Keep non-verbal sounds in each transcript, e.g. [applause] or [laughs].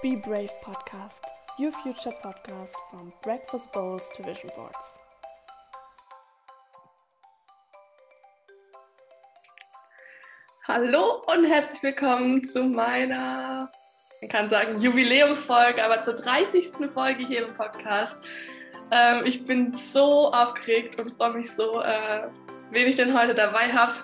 Be Brave Podcast, your future podcast from breakfast bowls to vision boards. Hallo und herzlich willkommen zu meiner, man kann sagen, Jubiläumsfolge, aber zur 30. Folge hier im Podcast. Ähm, ich bin so aufgeregt und freue mich so, äh, wen ich denn heute dabei habe.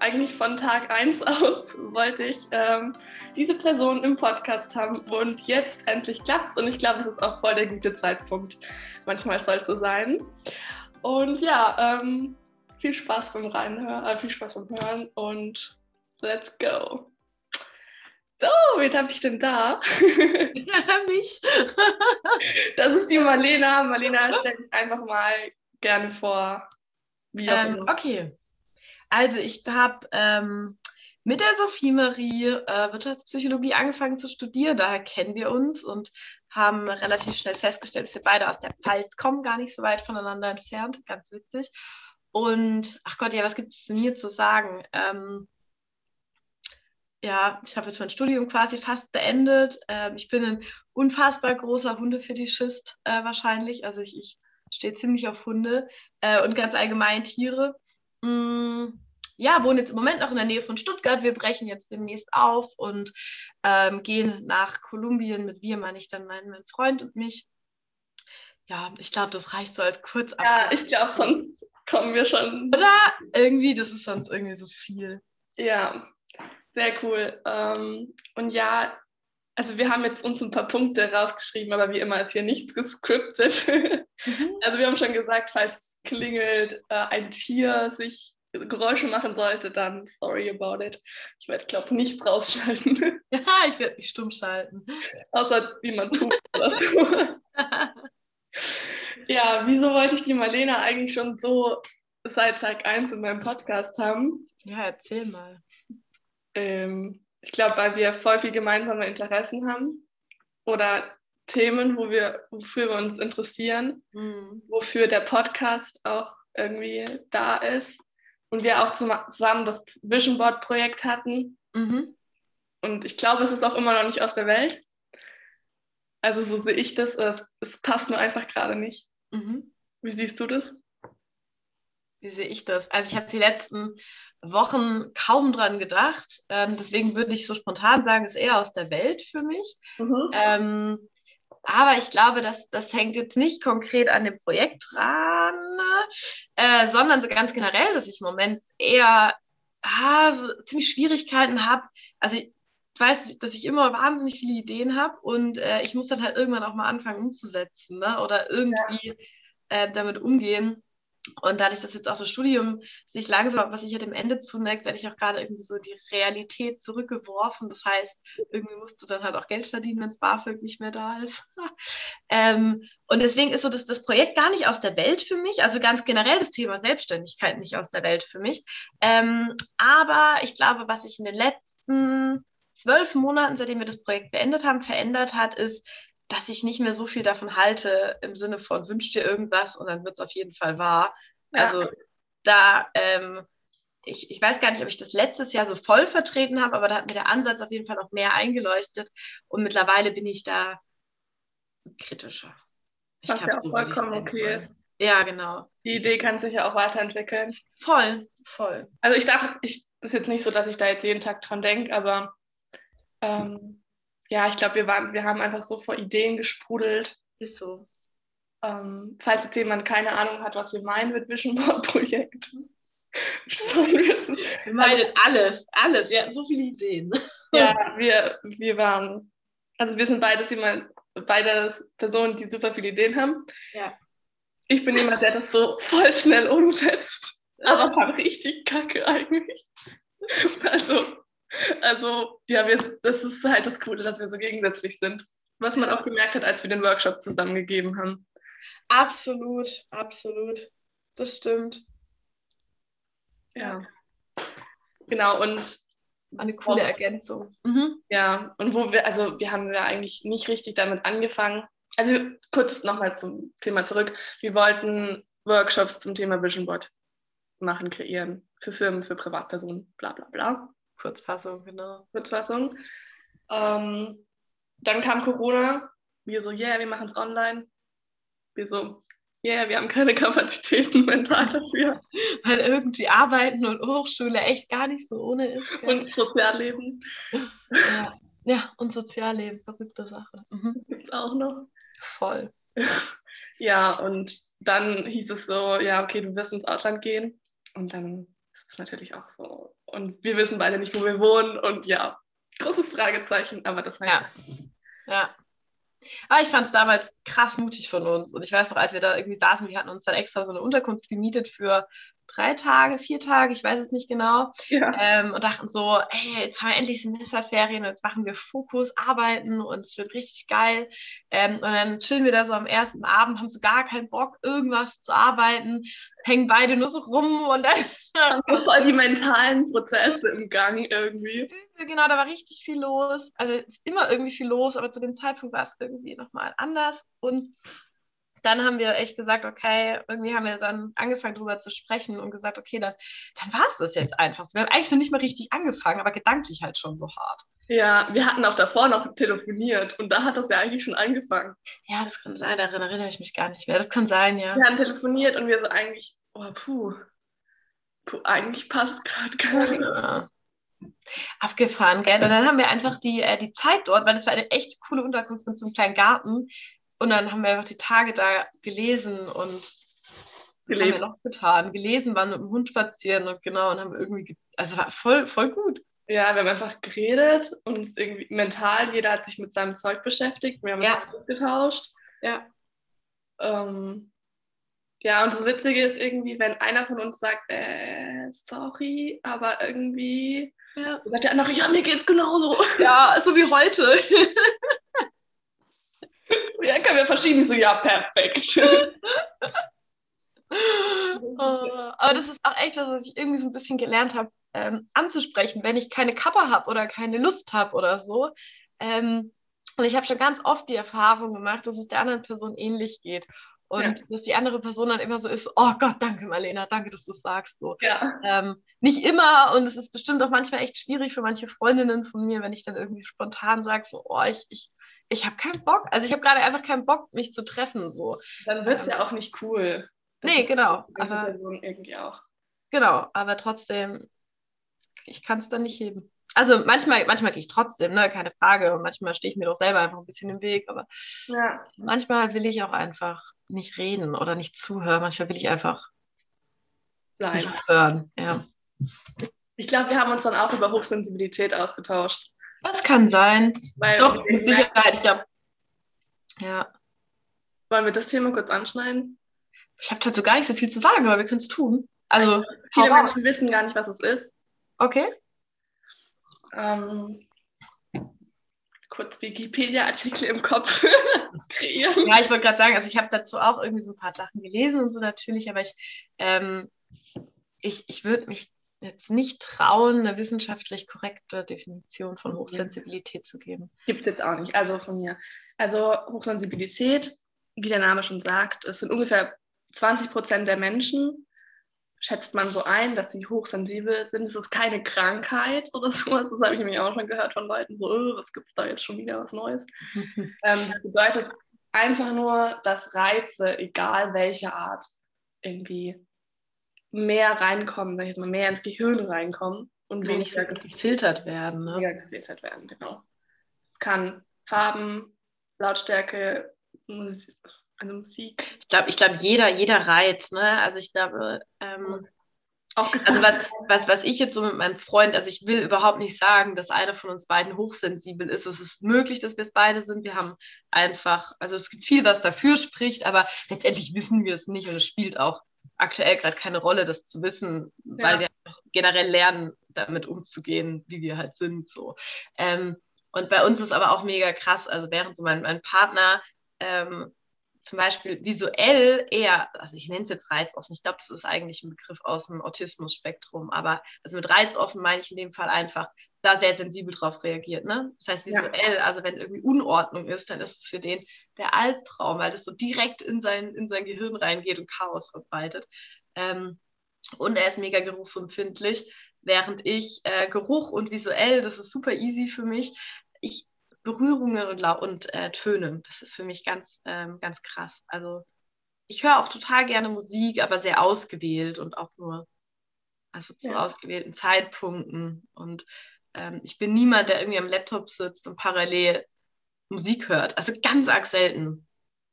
Eigentlich von Tag 1 [laughs] aus wollte ich ähm, diese Person im Podcast haben und jetzt endlich klappt es und ich glaube, es ist auch voll der gute Zeitpunkt. Manchmal soll es so sein. Und ja, ähm, viel Spaß beim Reinhören, äh, viel Spaß beim Hören und let's go. So, wen habe ich denn da? [laughs] [laughs] Mich. Das ist die Marlena. Marlena, stell dich einfach mal gerne vor. Ähm, okay. Also ich habe ähm, mit der Sophie Marie äh, Wirtschaftspsychologie angefangen zu studieren. Daher kennen wir uns und haben relativ schnell festgestellt, dass wir beide aus der Pfalz kommen, gar nicht so weit voneinander entfernt. Ganz witzig. Und ach Gott, ja, was gibt es mir zu sagen? Ähm, ja, ich habe jetzt mein Studium quasi fast beendet. Ähm, ich bin ein unfassbar großer Hundefetischist äh, wahrscheinlich. Also ich, ich stehe ziemlich auf Hunde äh, und ganz allgemein Tiere. Mm, ja, wohne jetzt im Moment noch in der Nähe von Stuttgart. Wir brechen jetzt demnächst auf und ähm, gehen nach Kolumbien. Mit wir meine ich dann meinen, meinen Freund und mich. Ja, ich glaube, das reicht so als Kurzab. Ja, ich glaube, sonst kommen wir schon. Oder irgendwie, das ist sonst irgendwie so viel. Ja, sehr cool. Ähm, und ja, also wir haben jetzt uns ein paar Punkte rausgeschrieben, aber wie immer ist hier nichts gescriptet. [laughs] Also wir haben schon gesagt, falls es klingelt, äh, ein Tier sich Geräusche machen sollte, dann sorry about it. Ich werde, glaube ich, nichts rausschneiden, [laughs] Ja, ich werde mich stumm schalten. außer wie man tut [laughs] oder so. Ja, wieso wollte ich die Marlena eigentlich schon so seit Tag 1 in meinem Podcast haben? ja, erzähl mal. Ähm, ich glaube, weil wir voll viel gemeinsame Interessen haben oder Themen, wo wir, wofür wir uns interessieren, Mhm. wofür der Podcast auch irgendwie da ist. Und wir auch zusammen das Vision Board Projekt hatten. Mhm. Und ich glaube, es ist auch immer noch nicht aus der Welt. Also so sehe ich das. Es, es passt nur einfach gerade nicht. Mhm. Wie siehst du das? Wie sehe ich das? Also ich habe die letzten Wochen kaum dran gedacht. Ähm, deswegen würde ich so spontan sagen, ist eher aus der Welt für mich. Ähm, aber ich glaube, dass das hängt jetzt nicht konkret an dem Projekt dran, äh, sondern so ganz generell, dass ich im Moment eher ah, so ziemlich Schwierigkeiten habe. Also ich weiß, dass ich immer wahnsinnig viele Ideen habe und äh, ich muss dann halt irgendwann auch mal anfangen umzusetzen ne? oder irgendwie äh, damit umgehen. Und dadurch, dass jetzt auch das Studium sich langsam, was sich ja dem Ende zuneigt, werde ich auch gerade irgendwie so die Realität zurückgeworfen. Das heißt, irgendwie musst du dann halt auch Geld verdienen, wenn das BAföG nicht mehr da ist. [laughs] ähm, und deswegen ist so das, das Projekt gar nicht aus der Welt für mich, also ganz generell das Thema Selbstständigkeit nicht aus der Welt für mich. Ähm, aber ich glaube, was sich in den letzten zwölf Monaten, seitdem wir das Projekt beendet haben, verändert hat, ist, dass ich nicht mehr so viel davon halte, im Sinne von wünsch dir irgendwas und dann wird es auf jeden Fall wahr. Ja. Also da, ähm, ich, ich weiß gar nicht, ob ich das letztes Jahr so voll vertreten habe, aber da hat mir der Ansatz auf jeden Fall noch mehr eingeleuchtet und mittlerweile bin ich da kritischer. Ich Was glaub, ja auch vollkommen okay ist. Ja, genau. Die Idee kann sich ja auch weiterentwickeln. Voll, voll. Also ich dachte, ich, das ist jetzt nicht so, dass ich da jetzt jeden Tag dran denke, aber ähm, ja, ich glaube, wir, waren- wir haben einfach so vor Ideen gesprudelt. Ist so. Ähm, falls jetzt jemand keine Ahnung hat, was wir meinen mit Vision Board Projekt, [laughs] wir meinen alles, alles. Wir hatten so viele Ideen. ja, wir, wir waren, also wir sind beides jemand, beides Personen, die super viele Ideen haben. Ja. Ich bin jemand, der das so voll schnell umsetzt, [laughs] aber dann richtig kacke eigentlich. Also, also ja, wir, das ist halt das Coole, dass wir so gegensätzlich sind. Was man auch gemerkt hat, als wir den Workshop zusammengegeben haben. Absolut, absolut. Das stimmt. Ja. Genau, und Eine coole. Ergänzung. Mhm. ja, und wo wir, also wir haben ja eigentlich nicht richtig damit angefangen. Also kurz nochmal zum Thema zurück. Wir wollten Workshops zum Thema Vision Board machen, kreieren. Für Firmen, für Privatpersonen, bla bla bla. Kurzfassung, genau. Kurzfassung. Ähm, dann kam Corona. Wir so, yeah, wir machen es online. Wir so, yeah, wir haben keine Kapazitäten mental dafür. Weil irgendwie Arbeiten und Hochschule echt gar nicht so ohne ist. Gell? Und Sozialleben. Ja. ja, und Sozialleben, verrückte Sache. Mhm. Das gibt es auch noch. Voll. [laughs] Ja, und dann hieß es so, ja, okay, du wirst ins Ausland gehen. Und dann ist es natürlich auch so. Und wir wissen beide nicht, wo wir wohnen. Und ja, großes Fragezeichen, aber das heißt. Ja. ja. Aber ich fand es damals krass mutig von uns. Und ich weiß noch, als wir da irgendwie saßen, wir hatten uns dann extra so eine Unterkunft gemietet für drei Tage, vier Tage, ich weiß es nicht genau. Ja. Ähm, und dachten so, hey, jetzt haben wir endlich Semesterferien, jetzt machen wir Fokus, arbeiten und es wird richtig geil. Ähm, und dann chillen wir da so am ersten Abend, haben so gar keinen Bock, irgendwas zu arbeiten, hängen beide nur so rum und dann. so voll die mentalen Prozesse im Gang irgendwie. [laughs] Genau, da war richtig viel los. Also es ist immer irgendwie viel los, aber zu dem Zeitpunkt war es irgendwie nochmal anders. Und dann haben wir echt gesagt, okay, irgendwie haben wir dann angefangen darüber zu sprechen und gesagt, okay, dann, dann war es das jetzt einfach. Wir haben eigentlich noch nicht mal richtig angefangen, aber gedanklich halt schon so hart. Ja, wir hatten auch davor noch telefoniert und da hat das ja eigentlich schon angefangen. Ja, das kann sein, daran erinnere ich mich gar nicht mehr. Das kann sein, ja. Wir haben telefoniert und wir so eigentlich, oh puh, puh eigentlich passt gerade gar nicht. Ja. Abgefahren, gell? Und dann haben wir einfach die, äh, die Zeit dort, weil das war eine echt coole Unterkunft mit so einem kleinen Garten. Und dann haben wir einfach die Tage da gelesen und was haben wir noch getan? Gelesen, waren mit dem Hund spazieren und genau und haben irgendwie, also war voll, voll gut. Ja, wir haben einfach geredet und uns irgendwie mental, jeder hat sich mit seinem Zeug beschäftigt, wir haben uns ja. ausgetauscht. Ja. Ähm, ja, und das Witzige ist irgendwie, wenn einer von uns sagt, äh, sorry, aber irgendwie ja. sagt der andere, ja, mir geht's genauso. Ja, so wie heute. [laughs] [laughs] ja, können wir verschieben. so, ja, perfekt. [laughs] oh, aber das ist auch echt was, was ich irgendwie so ein bisschen gelernt habe, ähm, anzusprechen, wenn ich keine Kappe habe oder keine Lust habe oder so. Ähm, und ich habe schon ganz oft die Erfahrung gemacht, dass es der anderen Person ähnlich geht. Und ja. dass die andere Person dann immer so ist, oh Gott, danke Marlena, danke, dass du es sagst. So. Ja. Ähm, nicht immer und es ist bestimmt auch manchmal echt schwierig für manche Freundinnen von mir, wenn ich dann irgendwie spontan sage, so, oh, ich, ich ich habe keinen Bock. Also ich habe gerade einfach keinen Bock, mich zu treffen. So. Dann wird es ja auch nicht cool. Das nee, genau. Aber, irgendwie auch. Genau, aber trotzdem, ich kann es dann nicht heben. Also manchmal, manchmal gehe ich trotzdem, ne, keine Frage. Und manchmal stehe ich mir doch selber einfach ein bisschen im Weg. Aber ja. manchmal will ich auch einfach nicht reden oder nicht zuhören. Manchmal will ich einfach Sein. nichts hören. Ja. Ich glaube, wir haben uns dann auch über Hochsensibilität ausgetauscht. Das kann sein. Weil Doch, mit Sicherheit, ich glaube. Ja. Wollen wir das Thema kurz anschneiden? Ich habe dazu gar nicht so viel zu sagen, aber wir können es tun. Also, viele Menschen auf. wissen gar nicht, was es ist. Okay. Ähm, kurz Wikipedia-Artikel im Kopf [laughs] kreieren. Ja, ich wollte gerade sagen, also ich habe dazu auch irgendwie so ein paar Sachen gelesen und so natürlich, aber ich, ähm, ich, ich würde mich jetzt nicht trauen, eine wissenschaftlich korrekte Definition von Hochsensibilität zu geben. Gibt es jetzt auch nicht, also von mir. Also Hochsensibilität, wie der Name schon sagt, es sind ungefähr 20 Prozent der Menschen, schätzt man so ein, dass sie hochsensibel sind. Es ist keine Krankheit oder sowas. Das habe ich nämlich auch schon gehört von Leuten, so, oh, was gibt es da jetzt schon wieder was Neues? [laughs] ähm, das bedeutet einfach nur, dass Reize, egal welcher Art, irgendwie mehr reinkommen, sag ich jetzt mal, mehr ins Gehirn reinkommen und weniger gefiltert werden. Ne? Weniger gefiltert werden, genau. Es kann Farben, Lautstärke, Musik, also Musik. Ich glaube, ich glaub, jeder, jeder Reiz, ne? Also ich glaube, ähm, auch also was, was, was ich jetzt so mit meinem Freund, also ich will überhaupt nicht sagen, dass einer von uns beiden hochsensibel ist. Es ist möglich, dass wir es beide sind. Wir haben einfach, also es gibt viel, was dafür spricht, aber letztendlich wissen wir es nicht und es spielt auch aktuell gerade keine Rolle, das zu wissen, ja. weil wir generell lernen, damit umzugehen, wie wir halt sind. So. Ähm, und bei uns ist aber auch mega krass, also während so mein, mein Partner ähm, zum Beispiel visuell eher, also ich nenne es jetzt reizoffen, ich glaube, das ist eigentlich ein Begriff aus dem Autismus-Spektrum, aber also mit reizoffen meine ich in dem Fall einfach, da sehr sensibel drauf reagiert. Ne? Das heißt visuell, ja. also wenn irgendwie Unordnung ist, dann ist es für den der Albtraum, weil das so direkt in sein, in sein Gehirn reingeht und Chaos verbreitet. Ähm, und er ist mega geruchsempfindlich, während ich äh, Geruch und visuell, das ist super easy für mich. Ich Berührungen und, und äh, Tönen. Das ist für mich ganz, ähm, ganz krass. Also ich höre auch total gerne Musik, aber sehr ausgewählt und auch nur also zu ja. ausgewählten Zeitpunkten. Und ähm, ich bin niemand, der irgendwie am Laptop sitzt und parallel Musik hört. Also ganz arg selten.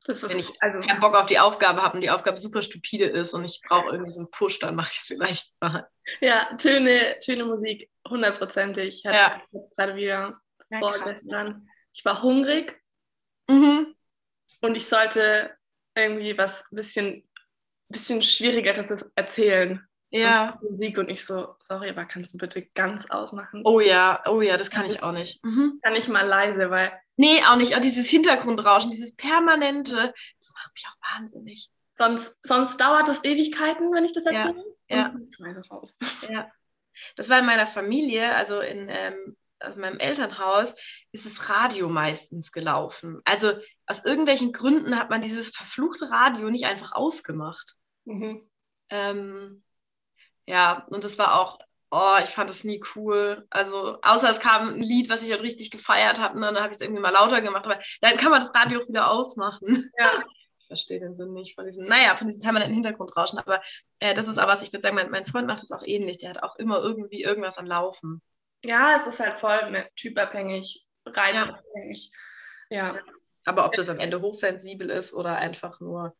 Ist, Wenn ich also, keinen Bock auf die Aufgabe habe und die Aufgabe super stupide ist und ich brauche irgendwie so einen Push, dann mache ich es vielleicht mal. Ja, Töne, Töne Musik, hundertprozentig. Ja. gerade wieder vorgestern. Ich war hungrig mhm. und ich sollte irgendwie was bisschen, bisschen Schwierigeres erzählen. Ja. Und Musik und ich so, sorry, aber kannst du bitte ganz ausmachen? Oh ja, oh ja, das kann ich auch nicht. Mhm. Kann ich mal leise, weil. Nee, auch nicht. Auch dieses Hintergrundrauschen, dieses permanente, das macht mich auch wahnsinnig. Sonst, sonst dauert es Ewigkeiten, wenn ich das erzähle. Ja. ja. ja. Das war in meiner Familie, also in ähm, also meinem Elternhaus, ist das Radio meistens gelaufen. Also aus irgendwelchen Gründen hat man dieses verfluchte Radio nicht einfach ausgemacht. Mhm. Ähm, ja, und das war auch, oh, ich fand das nie cool. Also, außer es kam ein Lied, was ich halt richtig gefeiert habe, und dann habe ich es irgendwie mal lauter gemacht, aber dann kann man das Radio auch wieder ausmachen. Ja. [laughs] Ich verstehe den Sinn nicht von diesem, naja, von diesem permanenten Hintergrundrauschen, aber äh, das ist auch was, ich würde sagen, mein, mein Freund macht das auch ähnlich, der hat auch immer irgendwie irgendwas am Laufen. Ja, es ist halt voll typabhängig, reizabhängig. Ja. ja. Aber ob das am Ende hochsensibel ist oder einfach nur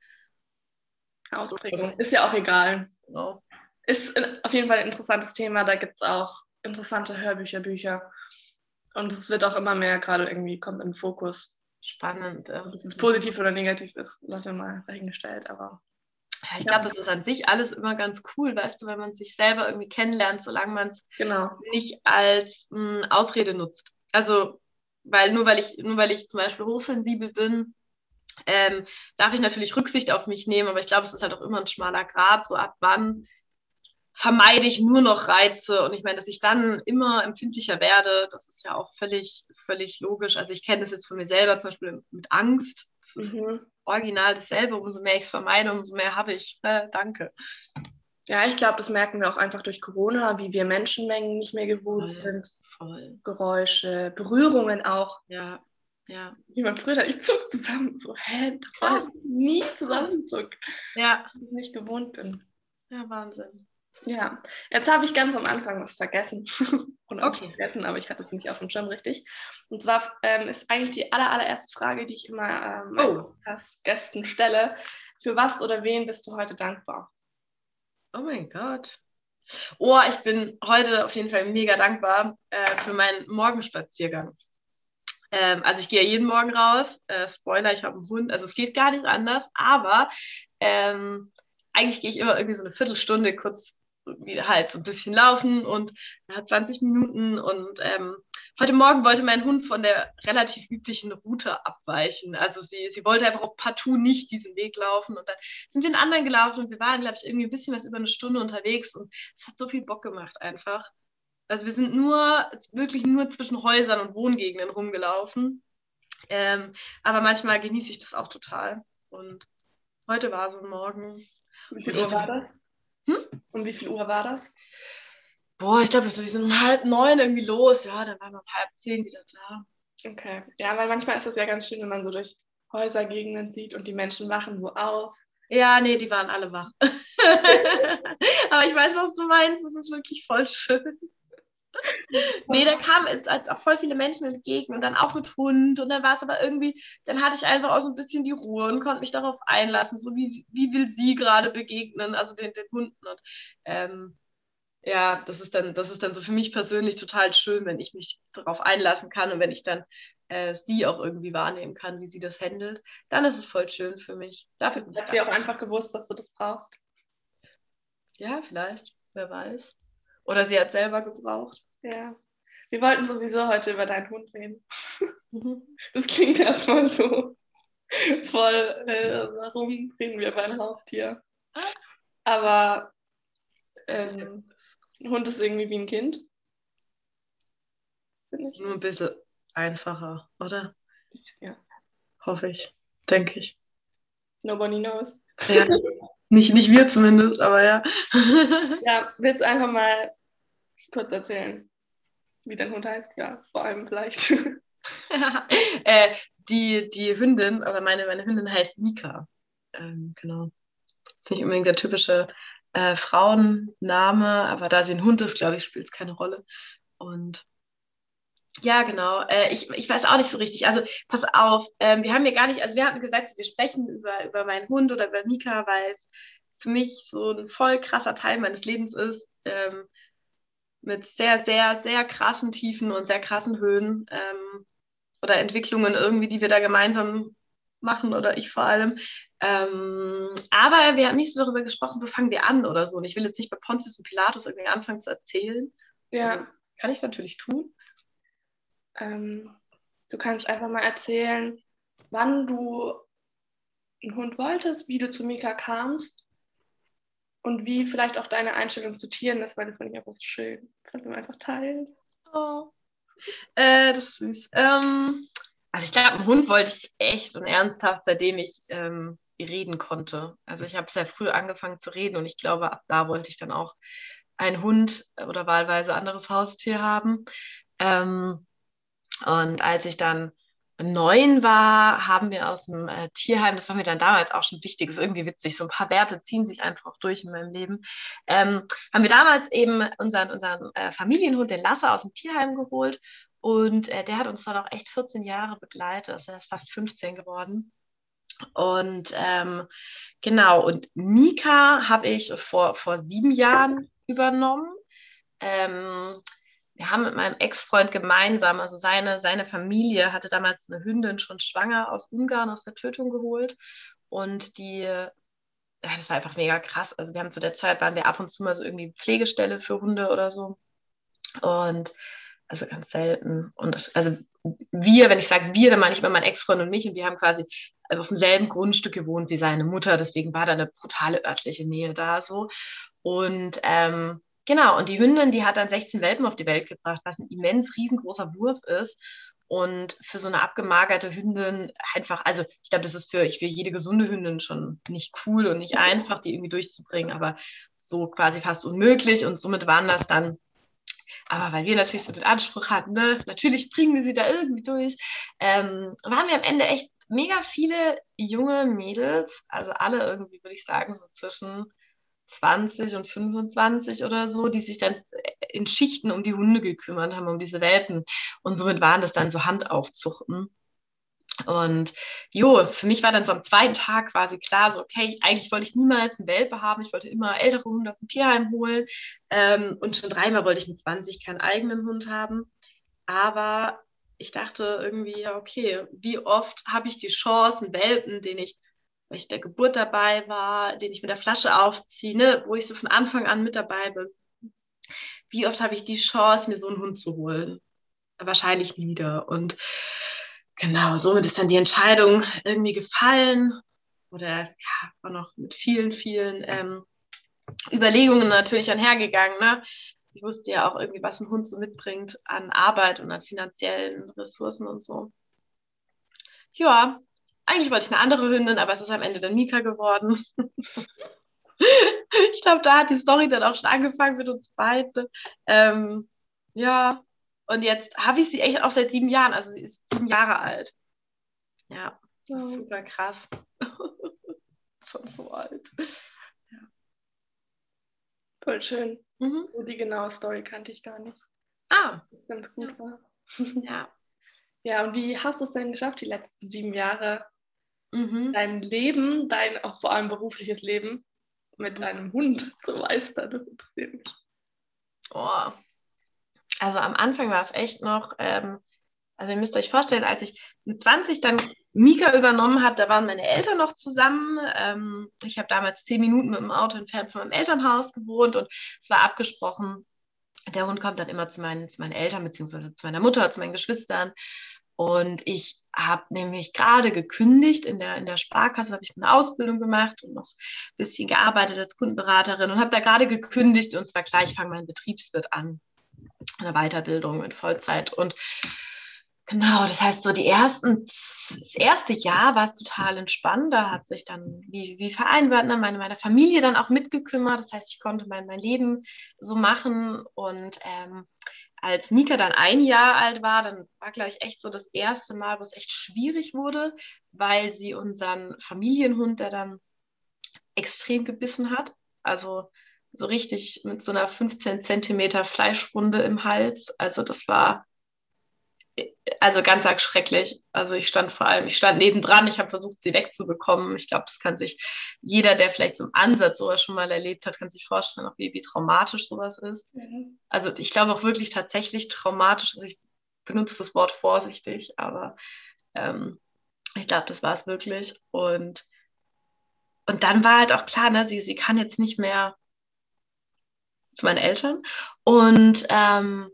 Ausprägung, ist ja auch egal. Genau ist auf jeden Fall ein interessantes Thema. Da gibt es auch interessante Hörbücher, Bücher. Und es wird auch immer mehr gerade irgendwie, kommt in den Fokus. Spannend. Ob es positiv oder negativ ist, lassen wir mal dahingestellt. Aber ich glaube, das ist an sich alles immer ganz cool, weißt du, wenn man sich selber irgendwie kennenlernt, solange man es genau. nicht als mh, hm, Ausrede nutzt. Also, weil nur weil ich, nur weil ich zum Beispiel hochsensibel bin, ähm, darf ich natürlich Rücksicht auf mich nehmen, aber ich glaube, es ist halt auch immer ein schmaler Grad, so ab wann vermeide ich nur noch Reize. Und ich meine, dass ich dann immer empfindlicher werde, das ist ja auch völlig, völlig logisch. Also ich kenne das jetzt von mir selber, zum Beispiel mit Angst. Mhm. Original dasselbe. Umso mehr ich es vermeide, umso mehr habe ich. Äh, danke. Ja, ich glaube, das merken wir auch einfach durch Corona, wie wir Menschenmengen nicht mehr gewohnt voll, sind. Voll. Geräusche, Berührungen auch. Ja, ja. Wie mein Bruder, ich zuck zusammen. So, hä, das war nie zusammenzuckt. Ja. Ich nicht gewohnt bin. Ja, Wahnsinn. Ja, jetzt habe ich ganz am Anfang was vergessen. [laughs] Oder okay. vergessen, aber ich hatte es nicht auf dem Schirm richtig. Und zwar ähm, ist eigentlich die aller, allererste Frage, die ich immer ähm, oh. Gästen stelle. Für was oder wen bist du heute dankbar? Oh mein Gott. Oh, ich bin heute auf jeden Fall mega dankbar äh, für meinen Morgenspaziergang. Ähm, also ich gehe ja jeden Morgen raus. Äh, Spoiler, ich habe einen Hund. Also es geht gar nicht anders. Aber ähm, eigentlich gehe ich immer irgendwie so eine Viertelstunde kurz wieder halt so ein bisschen laufen und ja, 20 Minuten. Und ähm, heute Morgen wollte mein Hund von der relativ üblichen Route abweichen. Also sie, sie wollte einfach auch partout nicht diesen Weg laufen. Und dann sind wir einen anderen gelaufen und wir waren, glaube ich, irgendwie ein bisschen was über eine Stunde unterwegs und es hat so viel Bock gemacht einfach. Also wir sind nur, wirklich nur zwischen Häusern und Wohngegenden rumgelaufen. Ähm, aber manchmal genieße ich das auch total. Und heute war so ein Morgen. Wie viel Uhr war das? Hm? Und wie viel Uhr war das? Boah, ich glaube, wir sind um halb neun irgendwie los. Ja, dann waren wir um halb zehn wieder da. Okay. Ja, weil manchmal ist das ja ganz schön, wenn man so durch Häusergegenden sieht und die Menschen wachen so auf. Ja, nee, die waren alle wach. [laughs] Aber ich weiß, was du meinst. Das ist wirklich voll schön. Nee, da kamen es als auch voll viele Menschen entgegen und dann auch mit Hund und dann war es aber irgendwie, dann hatte ich einfach auch so ein bisschen die Ruhe und konnte mich darauf einlassen, so wie, wie will sie gerade begegnen, also den, den Hunden und ähm, ja, das ist dann, das ist dann so für mich persönlich total schön, wenn ich mich darauf einlassen kann und wenn ich dann äh, sie auch irgendwie wahrnehmen kann, wie sie das handelt, dann ist es voll schön für mich. Dafür Hat sie auch einfach gewusst, dass du das brauchst? Ja, vielleicht, wer weiß. Oder sie hat selber gebraucht. Ja. Wir wollten sowieso heute über deinen Hund reden. [laughs] Das klingt erstmal so voll, äh, warum reden wir über ein Haustier? Aber ähm, ein Hund ist irgendwie wie ein Kind. Nur ein bisschen einfacher, oder? Ja. Hoffe ich, denke ich. Nobody knows. Ja. [laughs] Nicht, nicht wir zumindest, aber ja. [laughs] ja, willst du einfach mal kurz erzählen, wie dein Hund heißt? Ja, vor allem vielleicht. [laughs] äh, die, die Hündin, aber meine, meine Hündin heißt Mika. Ähm, genau. ist nicht unbedingt der typische äh, Frauenname, aber da sie ein Hund ist, glaube ich, spielt es keine Rolle. Und ja, genau. Äh, ich, ich weiß auch nicht so richtig. Also pass auf, ähm, wir haben ja gar nicht, also wir hatten gesagt, wir sprechen über, über meinen Hund oder über Mika, weil es für mich so ein voll krasser Teil meines Lebens ist. Ähm, mit sehr, sehr, sehr krassen Tiefen und sehr krassen Höhen ähm, oder Entwicklungen irgendwie, die wir da gemeinsam machen oder ich vor allem. Ähm, aber wir haben nicht so darüber gesprochen, wo fangen wir an oder so. Und ich will jetzt nicht bei Pontius und Pilatus irgendwie anfangen zu erzählen. Ja. Also, kann ich natürlich tun. Ähm, du kannst einfach mal erzählen, wann du einen Hund wolltest, wie du zu Mika kamst und wie vielleicht auch deine Einstellung zu Tieren ist, weil das finde ich einfach so schön. Das wir einfach teilen. Oh. Äh, das ist süß. Ähm, also ich glaube, einen Hund wollte ich echt und ernsthaft, seitdem ich ähm, reden konnte. Also ich habe sehr früh angefangen zu reden und ich glaube, ab da wollte ich dann auch einen Hund oder wahlweise anderes Haustier haben. Ähm, und als ich dann neun war, haben wir aus dem äh, Tierheim, das war mir dann damals auch schon wichtig, ist irgendwie witzig, so ein paar Werte ziehen sich einfach durch in meinem Leben, ähm, haben wir damals eben unseren, unseren äh, Familienhund, den Lasse, aus dem Tierheim geholt und äh, der hat uns dann auch echt 14 Jahre begleitet, also er ist fast 15 geworden. Und ähm, genau, und Mika habe ich vor, vor sieben Jahren übernommen. Ähm, wir haben mit meinem Ex-Freund gemeinsam, also seine, seine Familie hatte damals eine Hündin schon schwanger aus Ungarn, aus der Tötung geholt. Und die, ja, das war einfach mega krass. Also wir haben zu der Zeit, waren wir ab und zu mal so irgendwie Pflegestelle für Hunde oder so. Und also ganz selten. Und also wir, wenn ich sage wir, dann meine ich immer mein Ex-Freund und mich. Und wir haben quasi auf demselben Grundstück gewohnt wie seine Mutter. Deswegen war da eine brutale örtliche Nähe da so. Und ähm, Genau, und die Hündin, die hat dann 16 Welpen auf die Welt gebracht, was ein immens riesengroßer Wurf ist. Und für so eine abgemagerte Hündin einfach, also ich glaube, das ist für, für jede gesunde Hündin schon nicht cool und nicht einfach, die irgendwie durchzubringen, aber so quasi fast unmöglich. Und somit waren das dann, aber weil wir natürlich so den Anspruch hatten, ne, natürlich bringen wir sie da irgendwie durch, ähm, waren wir am Ende echt mega viele junge Mädels, also alle irgendwie, würde ich sagen, so zwischen 20 und 25 oder so, die sich dann in Schichten um die Hunde gekümmert haben, um diese Welpen. Und somit waren das dann so Handaufzuchten. Und jo, für mich war dann so am zweiten Tag quasi klar, so, okay, eigentlich wollte ich niemals einen Welpe haben. Ich wollte immer ältere Hunde aus dem Tierheim holen. Ähm, und schon dreimal wollte ich mit 20 keinen eigenen Hund haben. Aber ich dachte irgendwie, ja, okay, wie oft habe ich die Chance, einen Welpen, den ich weil ich der Geburt dabei war, den ich mit der Flasche aufziehe, ne, wo ich so von Anfang an mit dabei bin. Wie oft habe ich die Chance, mir so einen Hund zu holen? Wahrscheinlich nie wieder. Und genau, somit ist dann die Entscheidung irgendwie gefallen. Oder ja, war noch mit vielen, vielen ähm, Überlegungen natürlich einhergegangen. Ne? Ich wusste ja auch irgendwie, was ein Hund so mitbringt an Arbeit und an finanziellen Ressourcen und so. Ja, eigentlich wollte ich eine andere Hündin, aber es ist am Ende dann Mika geworden. [laughs] ich glaube, da hat die Story dann auch schon angefangen mit uns beiden. Ähm, ja, und jetzt habe ich sie echt auch seit sieben Jahren. Also sie ist sieben Jahre alt. Ja, oh. super krass. [laughs] schon so alt. Ja. Voll schön. Mhm. Die genaue Story kannte ich gar nicht. Ah. Ganz gut war. Ja. Ja, und wie hast du es denn geschafft, die letzten sieben Jahre mhm. dein Leben, dein auch vor allem berufliches Leben mit mhm. einem Hund zu meistern? Das interessiert mich. Oh. Also am Anfang war es echt noch, ähm, also ihr müsst euch vorstellen, als ich mit 20 dann Mika übernommen habe, da waren meine Eltern noch zusammen. Ähm, ich habe damals zehn Minuten mit dem Auto entfernt von meinem Elternhaus gewohnt und es war abgesprochen, der Hund kommt dann immer zu meinen, zu meinen Eltern, beziehungsweise zu meiner Mutter, zu meinen Geschwistern. Und ich habe nämlich gerade gekündigt in der, in der Sparkasse, habe ich eine Ausbildung gemacht und noch ein bisschen gearbeitet als Kundenberaterin und habe da gerade gekündigt und zwar gleich fange mein Betriebswirt an, eine Weiterbildung in Vollzeit. Und genau, das heißt, so die ersten, das erste Jahr war es total entspannt. Da hat sich dann, wie, wie vereinbart, ne, meine, meine Familie dann auch mitgekümmert. Das heißt, ich konnte mein, mein Leben so machen und ähm, als Mika dann ein Jahr alt war, dann war, glaube ich, echt so das erste Mal, wo es echt schwierig wurde, weil sie unseren Familienhund, der dann extrem gebissen hat, also so richtig mit so einer 15 Zentimeter Fleischwunde im Hals. Also das war also ganz arg schrecklich. Also ich stand vor allem, ich stand nebendran, ich habe versucht, sie wegzubekommen. Ich glaube, das kann sich jeder, der vielleicht so im Ansatz sowas schon mal erlebt hat, kann sich vorstellen, auch wie, wie traumatisch sowas ist. Mhm. Also ich glaube auch wirklich tatsächlich traumatisch. Also ich benutze das Wort vorsichtig, aber ähm, ich glaube, das war es wirklich. Und, und dann war halt auch klar, ne, sie, sie kann jetzt nicht mehr zu meinen Eltern. Und ähm,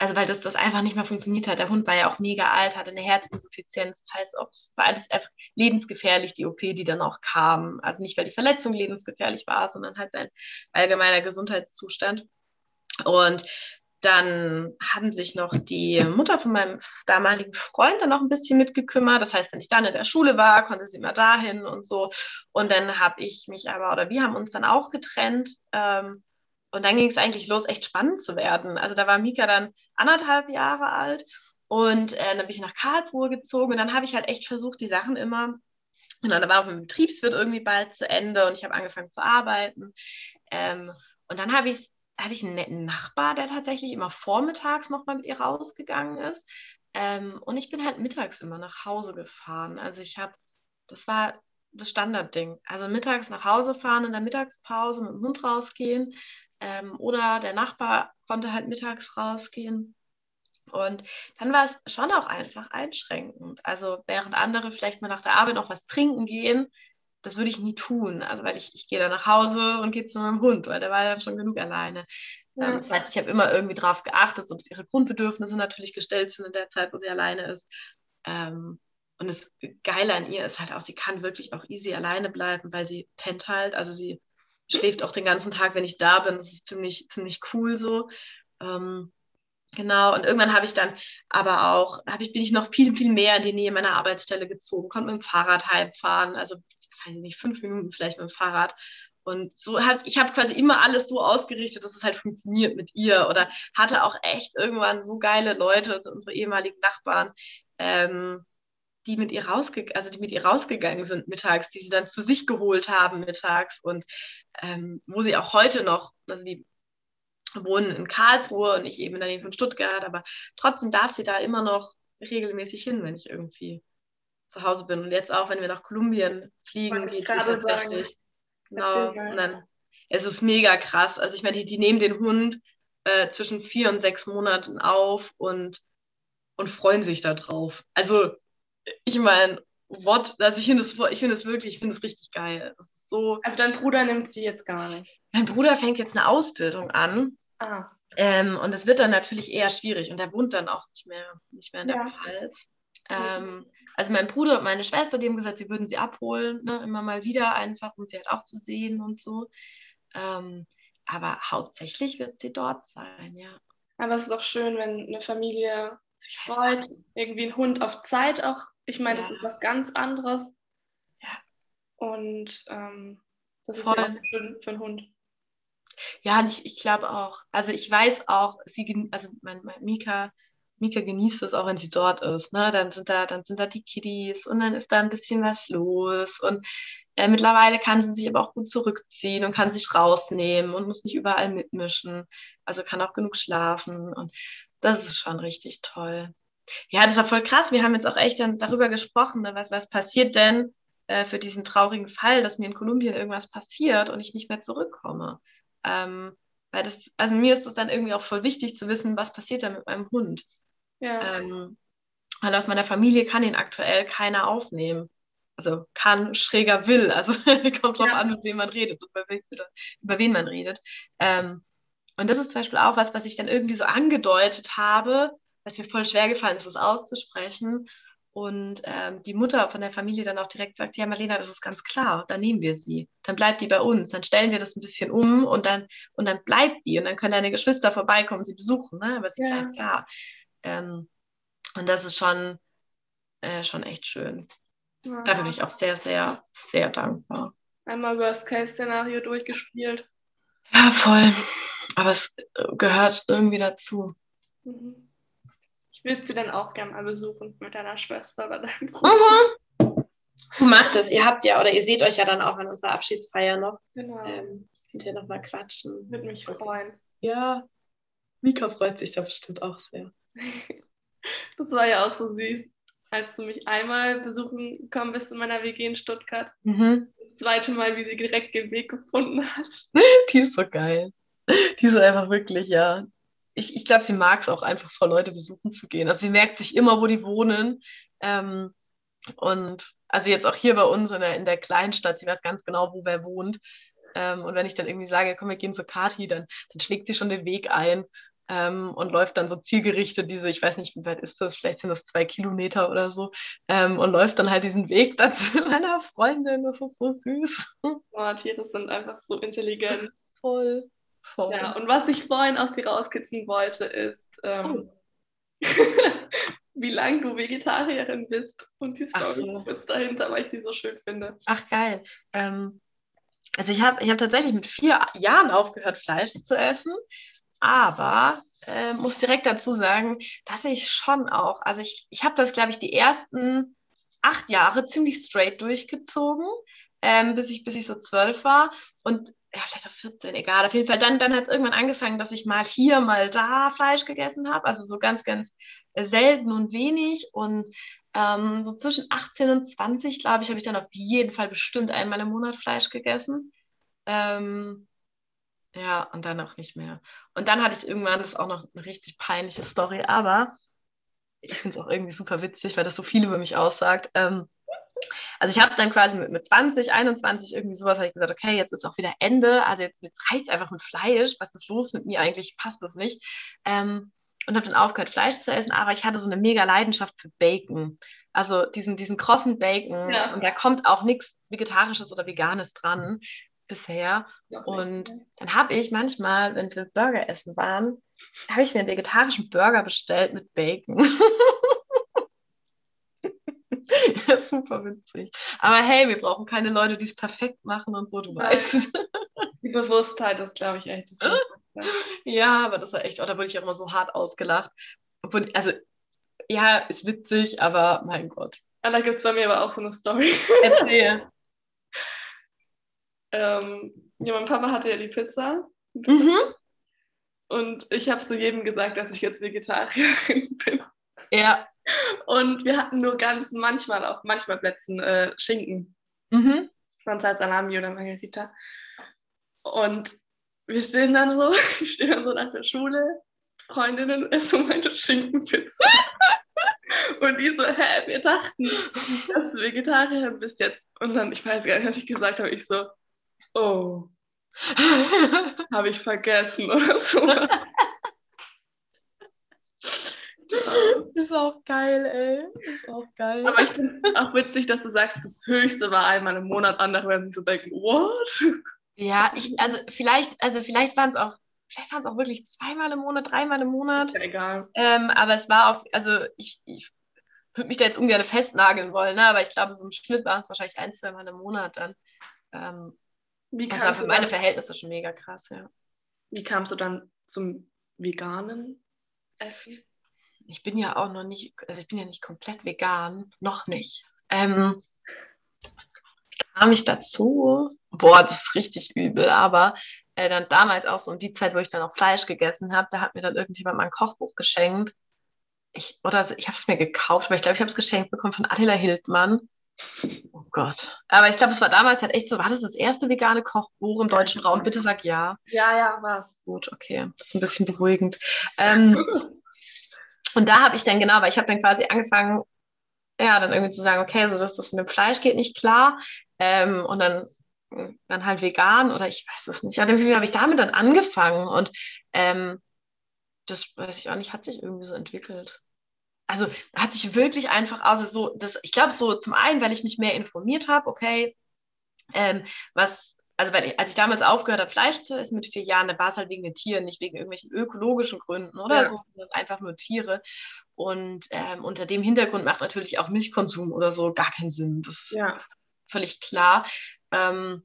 also weil das, das einfach nicht mehr funktioniert hat. Der Hund war ja auch mega alt, hatte eine Herzinsuffizienz. Das heißt, es war alles einfach lebensgefährlich, die OP, die dann auch kam. Also nicht, weil die Verletzung lebensgefährlich war, sondern halt sein allgemeiner Gesundheitszustand. Und dann haben sich noch die Mutter von meinem damaligen Freund dann noch ein bisschen mitgekümmert. Das heißt, wenn ich dann in der Schule war, konnte sie immer dahin und so. Und dann habe ich mich aber, oder wir haben uns dann auch getrennt. Ähm, und dann ging es eigentlich los, echt spannend zu werden. Also da war Mika dann anderthalb Jahre alt und äh, dann bin ich nach Karlsruhe gezogen und dann habe ich halt echt versucht, die Sachen immer, und dann war auch mein Betriebswirt irgendwie bald zu Ende und ich habe angefangen zu arbeiten. Ähm, und dann habe ich, hatte ich einen netten Nachbar, der tatsächlich immer vormittags nochmal mit ihr rausgegangen ist. Ähm, und ich bin halt mittags immer nach Hause gefahren. Also ich habe, das war das Standardding. Also mittags nach Hause fahren in der Mittagspause mit dem Hund rausgehen, ähm, oder der Nachbar konnte halt mittags rausgehen. Und dann war es schon auch einfach einschränkend. Also während andere vielleicht mal nach der Arbeit noch was trinken gehen, das würde ich nie tun. Also weil ich, ich gehe dann nach Hause und gehe zu meinem Hund, weil der war dann schon genug alleine. Ja. Ähm, das heißt, ich habe immer irgendwie darauf geachtet, dass ihre Grundbedürfnisse natürlich gestellt sind in der Zeit, wo sie alleine ist. Ähm, und das Geile an ihr ist halt auch, sie kann wirklich auch easy alleine bleiben, weil sie pennt halt. Also sie schläft auch den ganzen Tag, wenn ich da bin. Das ist ziemlich, ziemlich cool so. Ähm, genau, und irgendwann habe ich dann aber auch, habe ich, bin ich noch viel, viel mehr in die Nähe meiner Arbeitsstelle gezogen, konnte mit dem Fahrrad heimfahren, also weiß ich nicht, fünf Minuten vielleicht mit dem Fahrrad. Und so hat, ich habe quasi immer alles so ausgerichtet, dass es halt funktioniert mit ihr. Oder hatte auch echt irgendwann so geile Leute, unsere ehemaligen Nachbarn, ähm, die mit ihr rausgegangen, also die mit ihr rausgegangen sind mittags, die sie dann zu sich geholt haben mittags und ähm, wo sie auch heute noch, also die wohnen in Karlsruhe und ich eben in der Nähe von Stuttgart, aber trotzdem darf sie da immer noch regelmäßig hin, wenn ich irgendwie zu Hause bin. Und jetzt auch, wenn wir nach Kolumbien fliegen, geht sie tatsächlich. Sagen. Genau. Und dann, es ist mega krass. Also ich meine, die, die nehmen den Hund äh, zwischen vier und sechs Monaten auf und, und freuen sich da drauf. Also ich meine, what? Also ich finde es find wirklich, ich finde es richtig geil. So. Also dein Bruder nimmt sie jetzt gar nicht. Mein Bruder fängt jetzt eine Ausbildung an. Ah. Ähm, und das wird dann natürlich eher schwierig und der wohnt dann auch nicht mehr, nicht mehr in der ja. Pfalz. Ähm, also mein Bruder und meine Schwester, die haben gesagt, sie würden sie abholen, ne, immer mal wieder einfach, um sie halt auch zu sehen und so. Ähm, aber hauptsächlich wird sie dort sein, ja. Aber es ist auch schön, wenn eine Familie sich freut, irgendwie ein Hund auf Zeit auch. Ich meine, ja. das ist was ganz anderes. Ja. Und ähm, das ist Voll. ja auch schön für einen Hund. Ja, ich, ich glaube auch. Also ich weiß auch, sie, also mein, mein Mika, Mika genießt es auch, wenn sie dort ist. Ne? Dann sind da, dann sind da die Kiddies und dann ist da ein bisschen was los. Und äh, mittlerweile kann sie sich aber auch gut zurückziehen und kann sich rausnehmen und muss nicht überall mitmischen. Also kann auch genug schlafen. Und das ist schon richtig toll. Ja, das war voll krass. Wir haben jetzt auch echt dann darüber gesprochen, ne? was, was passiert denn äh, für diesen traurigen Fall, dass mir in Kolumbien irgendwas passiert und ich nicht mehr zurückkomme. Ähm, weil das, also mir ist das dann irgendwie auch voll wichtig zu wissen, was passiert da mit meinem Hund. Ja. Ähm, weil aus meiner Familie kann ihn aktuell keiner aufnehmen. Also kann, schräger will. Also [laughs] kommt drauf ja. an, mit wem man redet über, über wen man redet. Ähm, und das ist zum Beispiel auch was, was ich dann irgendwie so angedeutet habe, was mir voll schwer gefallen ist, es auszusprechen. Und ähm, die Mutter von der Familie dann auch direkt sagt, ja, Marlena, das ist ganz klar, dann nehmen wir sie. Dann bleibt die bei uns, dann stellen wir das ein bisschen um und dann, und dann bleibt die und dann können deine Geschwister vorbeikommen, sie besuchen, ne? aber sie ja. bleibt da. Ähm, und das ist schon, äh, schon echt schön. Ja. Dafür bin ich auch sehr, sehr, sehr dankbar. Einmal Worst-Case-Szenario durchgespielt. Ja, voll. Aber es äh, gehört irgendwie dazu. Mhm. Ich würde sie dann auch gerne mal besuchen mit deiner Schwester oder deinem Bruder. Mhm. Macht es. Ihr habt ja, oder ihr seht euch ja dann auch an unserer Abschiedsfeier noch. Genau. Ähm, könnt ihr nochmal quatschen. Würde mich freuen. Ja. Mika freut sich da bestimmt auch sehr. [laughs] Das war ja auch so süß, als du mich einmal besuchen gekommen bist in meiner WG in Stuttgart. Mhm. Das zweite Mal, wie sie direkt den Weg gefunden hat. [laughs] Die ist so geil. Die ist einfach wirklich, ja. Ich, ich glaube, sie mag es auch einfach, vor Leute besuchen zu gehen. Also sie merkt sich immer, wo die wohnen. Ähm, und also jetzt auch hier bei uns in der, in der Kleinstadt, sie weiß ganz genau, wo wer wohnt. Ähm, und wenn ich dann irgendwie sage, komm, wir gehen zur Kati, dann, dann schlägt sie schon den Weg ein ähm, und läuft dann so zielgerichtet diese, ich weiß nicht, wie weit ist das, vielleicht sind das zwei Kilometer oder so, ähm, und läuft dann halt diesen Weg dann [laughs] zu meiner Freundin. Das ist so süß. Oh, Tiere sind einfach so intelligent. Voll. Voll. Ja, und was ich vorhin aus dir rauskitzen wollte, ist, ähm, oh. [laughs] wie lange du Vegetarierin bist und die Story Ach, ja. dahinter, weil ich sie so schön finde. Ach, geil. Ähm, also ich habe ich hab tatsächlich mit vier Jahren aufgehört, Fleisch zu essen, aber äh, muss direkt dazu sagen, dass ich schon auch, also ich, ich habe das, glaube ich, die ersten acht Jahre ziemlich straight durchgezogen, ähm, bis, ich, bis ich so zwölf war. Und ja, vielleicht auch 14, egal. Auf jeden Fall, dann, dann hat es irgendwann angefangen, dass ich mal hier, mal da Fleisch gegessen habe. Also so ganz, ganz selten und wenig. Und ähm, so zwischen 18 und 20, glaube ich, habe ich dann auf jeden Fall bestimmt einmal im Monat Fleisch gegessen. Ähm, ja, und dann auch nicht mehr. Und dann hatte ich irgendwann, das ist auch noch eine richtig peinliche Story, aber ich finde es auch irgendwie super witzig, weil das so viel über mich aussagt. Ähm, also ich habe dann quasi mit, mit 20, 21 irgendwie sowas, habe ich gesagt, okay, jetzt ist auch wieder Ende, also jetzt, jetzt reicht es einfach mit Fleisch, was ist los mit mir eigentlich, passt das nicht. Ähm, und habe dann aufgehört, Fleisch zu essen, aber ich hatte so eine mega Leidenschaft für Bacon. Also diesen, diesen krossen Bacon. Ja. Und da kommt auch nichts Vegetarisches oder Veganes dran bisher. Ja, und dann habe ich manchmal, wenn wir Burger essen waren, habe ich mir einen vegetarischen Burger bestellt mit Bacon. [laughs] ja, [laughs] super witzig. Aber hey, wir brauchen keine Leute, die es perfekt machen und so, du weißt. [laughs] Die Bewusstheit ist, glaube ich, echt das Ja, aber das war echt, oh, da wurde ich auch immer so hart ausgelacht. Obwohl, also, ja, ist witzig, aber mein Gott. Ja, da gibt es bei mir aber auch so eine Story. [laughs] Erzähl. ähm, ja, mein Papa hatte ja die Pizza. Mhm. Und ich habe zu jedem gesagt, dass ich jetzt Vegetarierin bin. Ja. Und wir hatten nur ganz manchmal auf manchmal Plätzen äh, Schinken. Mhm. Sonst halt Salami oder Margarita. Und wir stehen dann so, [laughs] ich stehe dann so nach der Schule, Freundinnen und essen meine Schinkenpizza. [laughs] und die so, hä, wir dachten, dass du Vegetarierin bist jetzt. Und dann, ich weiß gar nicht, was ich gesagt habe, ich so, oh, [laughs] habe ich vergessen oder so. [laughs] Das ist auch geil, ey. Ist auch geil. Aber ich finde es auch witzig, dass du sagst, das höchste war einmal im Monat. Andere werden sich so denken, what? Ja, ich, also vielleicht, also vielleicht waren es auch, vielleicht waren es auch wirklich zweimal im Monat, dreimal im Monat. Ist ja egal. Ähm, aber es war auch, also ich, ich würde mich da jetzt ungern festnageln wollen, ne? aber ich glaube, so im Schnitt waren es wahrscheinlich ein, zweimal im Monat dann. Ähm, Wie das war für meine Verhältnisse schon mega krass, ja. Wie kamst du dann zum veganen Essen? Ich bin ja auch noch nicht, also ich bin ja nicht komplett vegan, noch nicht. Ähm, kam ich dazu? Boah, das ist richtig übel, aber äh, dann damals auch so um die Zeit, wo ich dann auch Fleisch gegessen habe, da hat mir dann irgendjemand mal ein Kochbuch geschenkt. Ich, oder ich habe es mir gekauft, aber ich glaube, ich habe es geschenkt bekommen von Attila Hildmann. Oh Gott. Aber ich glaube, es war damals halt echt so, war das das erste vegane Kochbuch im deutschen Raum? Bitte sag ja. Ja, ja, war es. Gut, okay. Das ist ein bisschen beruhigend. Ähm, [laughs] und da habe ich dann genau, weil ich habe dann quasi angefangen, ja, dann irgendwie zu sagen, okay, so dass das mit dem Fleisch geht nicht klar. Ähm, und dann, dann halt vegan oder ich weiß es nicht. Ja, dann habe ich damit dann angefangen und ähm, das weiß ich auch nicht, hat sich irgendwie so entwickelt. Also hat sich wirklich einfach, also so, das, ich glaube so zum einen, weil ich mich mehr informiert habe, okay, ähm, was, also weil ich, als ich damals aufgehört habe, Fleisch zu essen mit vier Jahren, da war es halt wegen den Tieren, nicht wegen irgendwelchen ökologischen Gründen oder ja. so, sondern einfach nur Tiere. Und ähm, unter dem Hintergrund macht natürlich auch Milchkonsum oder so gar keinen Sinn. Das ist ja. völlig klar. Ähm,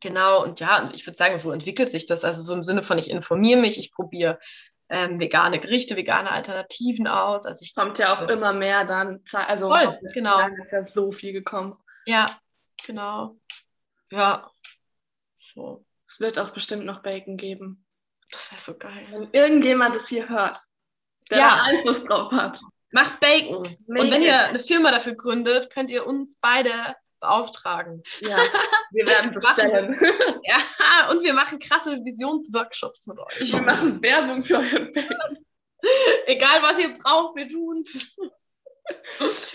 genau, und ja, ich würde sagen, so entwickelt sich das. Also so im Sinne von, ich informiere mich, ich probiere ähm, vegane Gerichte, vegane Alternativen aus. Also ich kommt ja auch immer mehr dann. Also Voll, genau. ist ja so viel gekommen. Ja, genau. Ja. So. Es wird auch bestimmt noch Bacon geben. Das wäre so geil. Wenn irgendjemand es hier hört, der Ja. Einfluss drauf hat. Macht Bacon. Mega. Und wenn ihr eine Firma dafür gründet, könnt ihr uns beide beauftragen. Ja, [laughs] wir werden bestellen. [laughs] Ja, und wir machen krasse Visionsworkshops mit euch. Wir machen Werbung für euren Bacon. [laughs] Egal, was ihr braucht, wir tun's.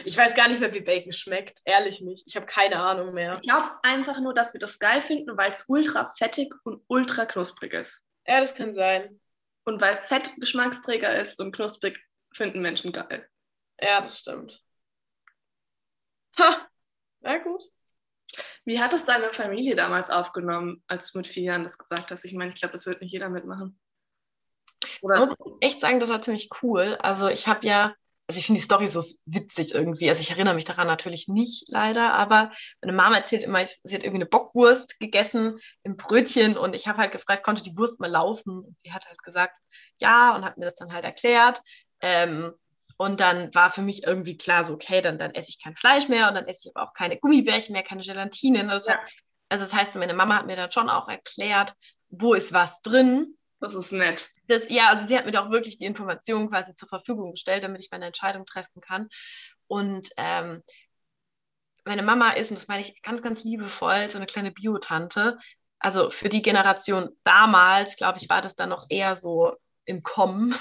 Ich weiß gar nicht mehr, wie Bacon schmeckt. Ehrlich nicht. Ich habe keine Ahnung mehr. Ich glaube einfach nur, dass wir das geil finden, weil es ultra fettig und ultra knusprig ist. Ja, das kann sein. Und weil Fett Geschmacksträger ist und knusprig finden Menschen geil. Ja, das stimmt. Ha! Na gut. Wie hat es deine Familie damals aufgenommen, als du mit vier Jahren das gesagt hast? Ich meine, ich glaube, das wird nicht jeder mitmachen. Oder? muss ich echt sagen, das war ziemlich cool. Also ich habe ja, also ich finde die Story so witzig irgendwie. Also ich erinnere mich daran natürlich nicht leider, aber meine Mama erzählt immer, sie hat irgendwie eine Bockwurst gegessen im Brötchen und ich habe halt gefragt, konnte die Wurst mal laufen? Und sie hat halt gesagt, ja und hat mir das dann halt erklärt. Ähm, und dann war für mich irgendwie klar, so okay, dann, dann esse ich kein Fleisch mehr und dann esse ich aber auch keine Gummibärchen mehr, keine Gelatine. Das Ja. also das heißt, meine Mama hat mir dann schon auch erklärt, wo ist was drin. Das ist nett. Das, ja, also sie hat mir da auch wirklich die Informationen quasi zur Verfügung gestellt, damit ich meine Entscheidung treffen kann. Und ähm, meine Mama ist, und das meine ich ganz, ganz liebevoll, so eine kleine Biotante. Also für die Generation damals, glaube ich, war das dann noch eher so im Kommen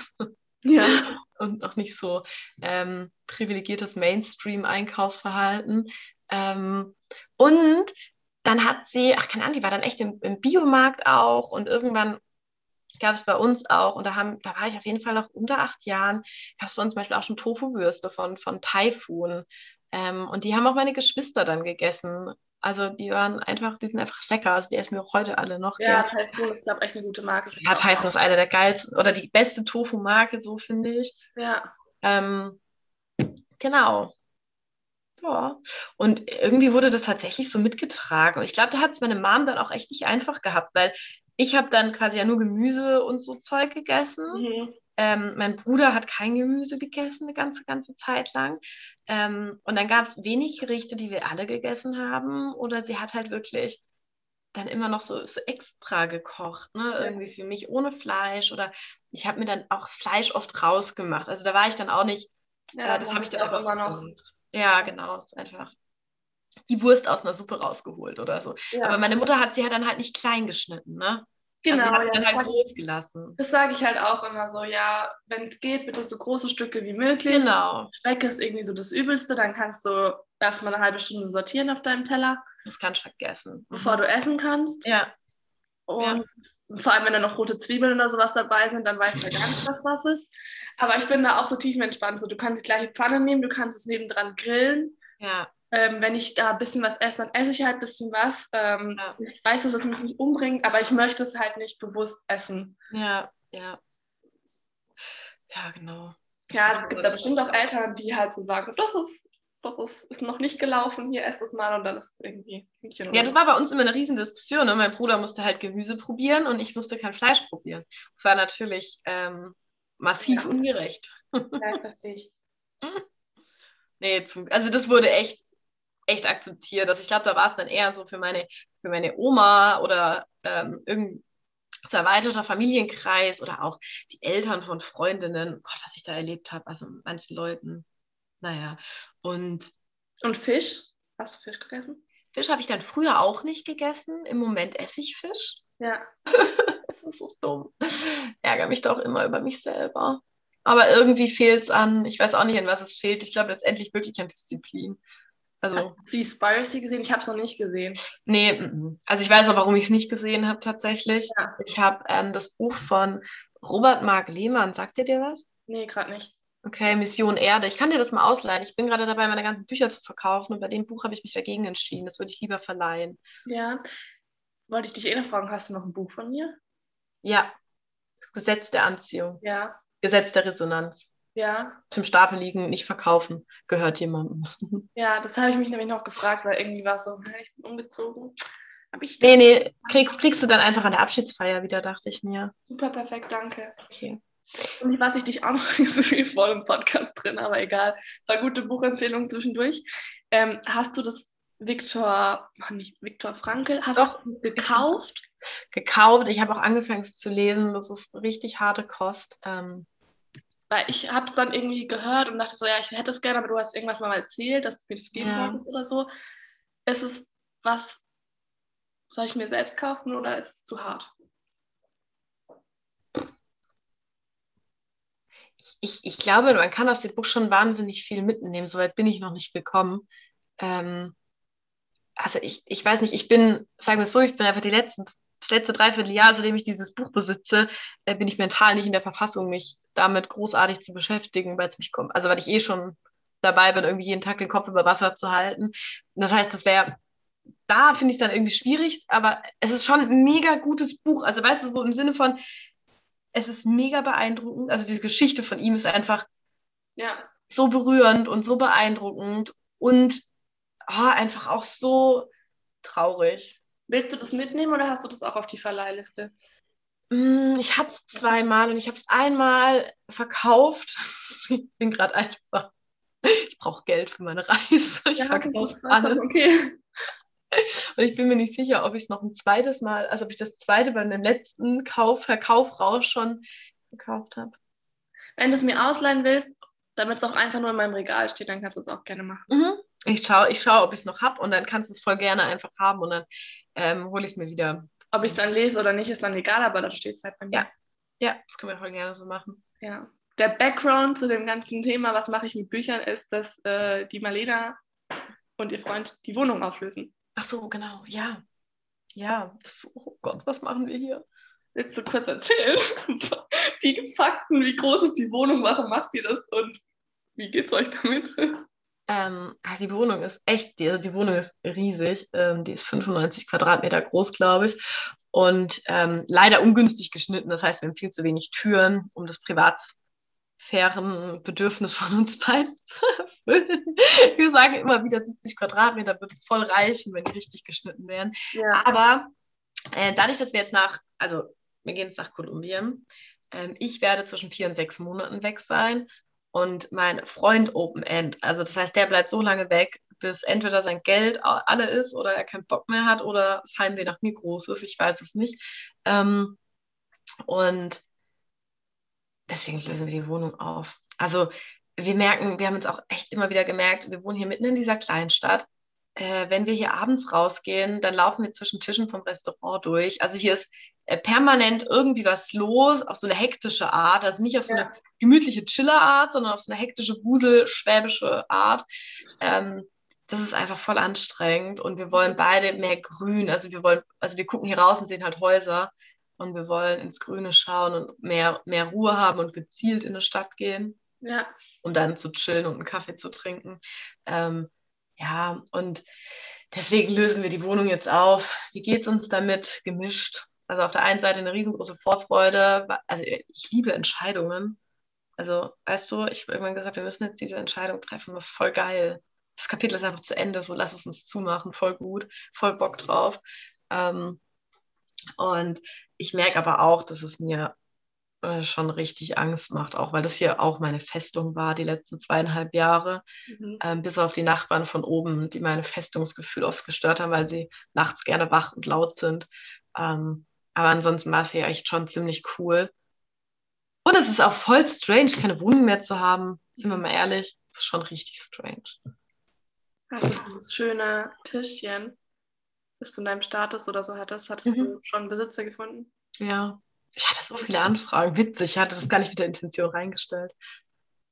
Ja. [laughs] und noch nicht so ähm, privilegiertes Mainstream-Einkaufsverhalten. Ähm, und dann hat sie, ach keine Ahnung, die war dann echt im, im Biomarkt auch und irgendwann gab es bei uns auch, und da, haben, da war ich auf jeden Fall noch unter acht Jahren, gab es bei uns zum Beispiel auch schon Tofu-Würste von, von Taifun. Ähm, und die haben auch meine Geschwister dann gegessen. Also die waren einfach, die sind einfach lecker. Also die essen wir auch heute alle noch. Ja, gerne. Taifun ist, glaube ich, echt eine gute Marke. ja Taifun ist eine der geilsten oder die beste Tofu-Marke, so finde ich. Ja. Ähm, genau. Ja. Und irgendwie wurde das tatsächlich so mitgetragen. Und ich glaube, da hat es meine Mom dann auch echt nicht einfach gehabt, weil ich habe dann quasi ja nur Gemüse und so Zeug gegessen. Mhm. Ähm, mein Bruder hat kein Gemüse gegessen eine ganze, ganze Zeit lang. Ähm, und dann gab es wenig Gerichte, die wir alle gegessen haben. Oder sie hat halt wirklich dann immer noch so, so extra gekocht, ne? Ja. Irgendwie für mich ohne Fleisch. Oder ich habe mir dann auch das Fleisch oft rausgemacht. Also da war ich dann auch nicht, Ja, äh, das habe ich dann auch einfach immer noch. Ja, genau, ist einfach die Wurst aus einer Suppe rausgeholt oder so. Ja. Aber meine Mutter hat sie hat dann halt nicht klein geschnitten, ne? genau, also sie hat sie ja, dann das halt groß gelassen. das sage ich halt auch immer so, ja, wenn es geht, bitte so große Stücke wie möglich. Genau, Speck ist irgendwie so das Übelste, dann kannst du erstmal eine halbe Stunde sortieren auf deinem Teller, das kann ich vergessen. bevor du essen kannst. Ja, Und vor allem, wenn da noch rote Zwiebeln oder sowas dabei sind, dann weißt du ja gar nicht, was was ist. Aber ich bin da auch so tiefenentspannt. So, du kannst die gleiche Pfanne nehmen, du kannst es nebendran grillen. ja, Ähm, wenn ich da ein bisschen was esse, dann esse ich halt ein bisschen was. Ähm, Ja. Ich weiß, dass es mich nicht umbringt, aber ich möchte es halt nicht bewusst essen. ja, ja. Ja, genau. Ja, Das es gibt da bestimmt auch Eltern, die halt so sagen, das ist, das ist, ist noch nicht gelaufen, hier esst es mal und dann ist es irgendwie Hühnchen Ja, das war bei uns immer eine riesen Diskussion. Ne? Mein Bruder musste halt Gemüse probieren und ich musste kein Fleisch probieren. Das war natürlich ähm, massiv Ja. ungerecht. Ja, verstehe ich. [laughs] Nee, zum, also das wurde echt, echt akzeptiert. Also ich glaube, da war es dann eher so für meine, für meine Oma oder ähm, irgendein so erweiterter Familienkreis oder auch die Eltern von Freundinnen. Gott, was ich da erlebt habe. Also manchen Leuten. Naja. Und Und Fisch? Hast du Fisch gegessen? Fisch habe ich dann früher auch nicht gegessen. Im Moment esse ich Fisch. Ja. [laughs] Das ist so dumm. Ärgere mich doch immer über mich selber. Aber irgendwie fehlt es an, ich weiß auch nicht, an was es fehlt. Ich glaube letztendlich wirklich an Disziplin. Also, Hast du Seaspiracy gesehen? Ich habe es noch nicht gesehen. nee, mm, also ich weiß auch, warum ich es nicht gesehen habe tatsächlich. Ja. Ich habe ähm, das Buch von Robert Mark Lehmann, sagt ihr dir was? Nee, gerade nicht. Okay, Mission Erde. Ich kann dir das mal ausleihen. Ich bin gerade dabei, meine ganzen Bücher zu verkaufen und bei dem Buch habe ich mich dagegen entschieden. Das würde ich lieber verleihen. Ja. Wollte ich dich eh noch fragen, hast du noch ein Buch von mir? Ja, das Gesetz der Anziehung, Ja. Gesetz der Resonanz. Ja. Zum Stapel liegen, nicht verkaufen, gehört jemandem. [laughs] Ja, das habe ich mich nämlich noch gefragt, weil irgendwie war es so, ich bin umgezogen. Habe ich? Nee, nee, kriegst, kriegst du dann einfach an der Abschiedsfeier wieder, dachte ich mir. Super perfekt, danke. Okay. Und was ich dich [laughs] auch noch, ist wie voll im Podcast drin, aber egal, war gute Buchempfehlung zwischendurch. Ähm, hast du das Viktor, nicht Viktor Frankl, hast Doch. du gekauft? Gekauft. Ich habe auch angefangen es zu lesen. Das ist richtig harte Kost. Ähm, Weil ich habe es dann irgendwie gehört und dachte so, ja, ich hätte es gerne, aber du hast irgendwas mal erzählt, dass du mir das geben Ja. wolltest oder so. Ist es was, soll ich mir selbst kaufen oder ist es zu hart? ich, ich, ich glaube, man kann aus dem Buch schon wahnsinnig viel mitnehmen. Soweit bin ich noch nicht gekommen. Ähm, also ich, ich weiß nicht, ich bin, sagen wir es so, ich bin einfach die letzten, letzte Dreivierteljahr, seitdem ich dieses Buch besitze, äh, bin ich mental nicht in der Verfassung, mich damit großartig zu beschäftigen, weil es mich kommt, also weil ich eh schon dabei bin, irgendwie jeden Tag den Kopf über Wasser zu halten. Das heißt, das wäre, da finde ich es dann irgendwie schwierig, aber es ist schon ein mega gutes Buch. Also weißt du, so im Sinne von, es ist mega beeindruckend. Also die Geschichte von ihm ist einfach Ja, so berührend und so beeindruckend und oh, einfach auch so traurig. Willst du das mitnehmen oder hast du das auch auf die Verleihliste? Mm, Ich hatte es zweimal und ich habe es einmal verkauft. Ich bin gerade einfach. Ich brauche Geld für meine Reise. Ich Ja, verkaufe alles. okay. Und ich bin mir nicht sicher, ob ich es noch ein zweites Mal, also ob ich das zweite bei dem letzten Kauf, Verkauf raus schon gekauft habe. Wenn du es mir ausleihen willst, damit es auch einfach nur in meinem Regal steht, dann kannst du es auch gerne machen. Mhm. Ich schaue, ich schau, ob ich es noch habe und dann kannst du es voll gerne einfach haben und dann ähm, hole ich es mir wieder. Ob ich es dann lese oder nicht, ist dann egal, aber da steht es halt bei mir. Ja. Ja, das können wir voll gerne so machen. Ja. Der Background zu dem ganzen Thema, was mache ich mit Büchern, ist, dass äh, die Marlena und ihr Freund die Wohnung auflösen. Ach so, genau, ja. Ja, oh Gott, was machen wir hier? Willst du kurz erzählen? [laughs] Die Fakten, wie groß ist die Wohnung, warum macht ihr das und wie geht's euch damit? Ähm, also die Wohnung ist echt, die, also die Wohnung ist riesig. Ähm, die ist 95 Quadratmeter groß, glaube ich. Und ähm, leider ungünstig geschnitten. Das heißt, wir haben viel zu wenig Türen, um das Privatsphärenbedürfnis von uns beiden [laughs] zu erfüllen. Wir sagen immer wieder, 70 Quadratmeter wird voll reichen, wenn die richtig geschnitten wären. Ja. Aber äh, dadurch, dass wir jetzt nach, also wir gehen jetzt nach Kolumbien, ähm, ich werde zwischen vier und sechs Monaten weg sein und mein Freund Open End. Also das heißt, der bleibt so lange weg, bis entweder sein Geld alle ist oder er keinen Bock mehr hat oder das Heimweh nach mir groß ist. Ich weiß es nicht. Ähm, und deswegen lösen wir die Wohnung auf. Also wir merken, wir haben uns auch echt immer wieder gemerkt, wir wohnen hier mitten in dieser Kleinstadt. Äh, wenn wir hier abends rausgehen, dann laufen wir zwischen Tischen vom Restaurant durch. Also hier ist äh, permanent irgendwie was los, auf so eine hektische Art. Also nicht auf so Ja. eine gemütliche Chiller-Art, sondern auf so eine hektische, wusel-schwäbische Art. Ähm, das ist einfach voll anstrengend und wir wollen beide mehr Grün. Also wir wollen, also wir gucken hier raus und sehen halt Häuser und wir wollen ins Grüne schauen und mehr, mehr Ruhe haben und gezielt in eine Stadt gehen ja. um dann zu chillen und einen Kaffee zu trinken. Ähm, ja, und deswegen lösen wir die Wohnung jetzt auf. Wie geht es uns damit? Gemischt. Also auf der einen Seite eine riesengroße Vorfreude. Also ich liebe Entscheidungen. Also, weißt du, ich habe irgendwann gesagt, wir müssen jetzt diese Entscheidung treffen. Das ist voll geil. Das Kapitel ist einfach zu Ende, so lass es uns zumachen. Voll gut, voll Bock drauf. Ähm, und ich merke aber auch, dass es mir äh, schon richtig Angst macht, auch weil das hier auch meine Festung war, die letzten zweieinhalb Jahre, Mhm. ähm, bis auf die Nachbarn von oben, die meine Festungsgefühl oft gestört haben, weil sie nachts gerne wach und laut sind. Ähm, aber ansonsten war es hier echt schon ziemlich cool. Und es ist auch voll strange, keine Wohnung mehr zu haben. Sind wir mal ehrlich, es ist schon richtig strange. Du dieses schöne Tischchen, das du in deinem Status oder so hattest, hattest Mhm. du schon Besitzer gefunden? Ja, ich hatte so viele Anfragen. Witzig, ich hatte das gar nicht mit der Intention reingestellt.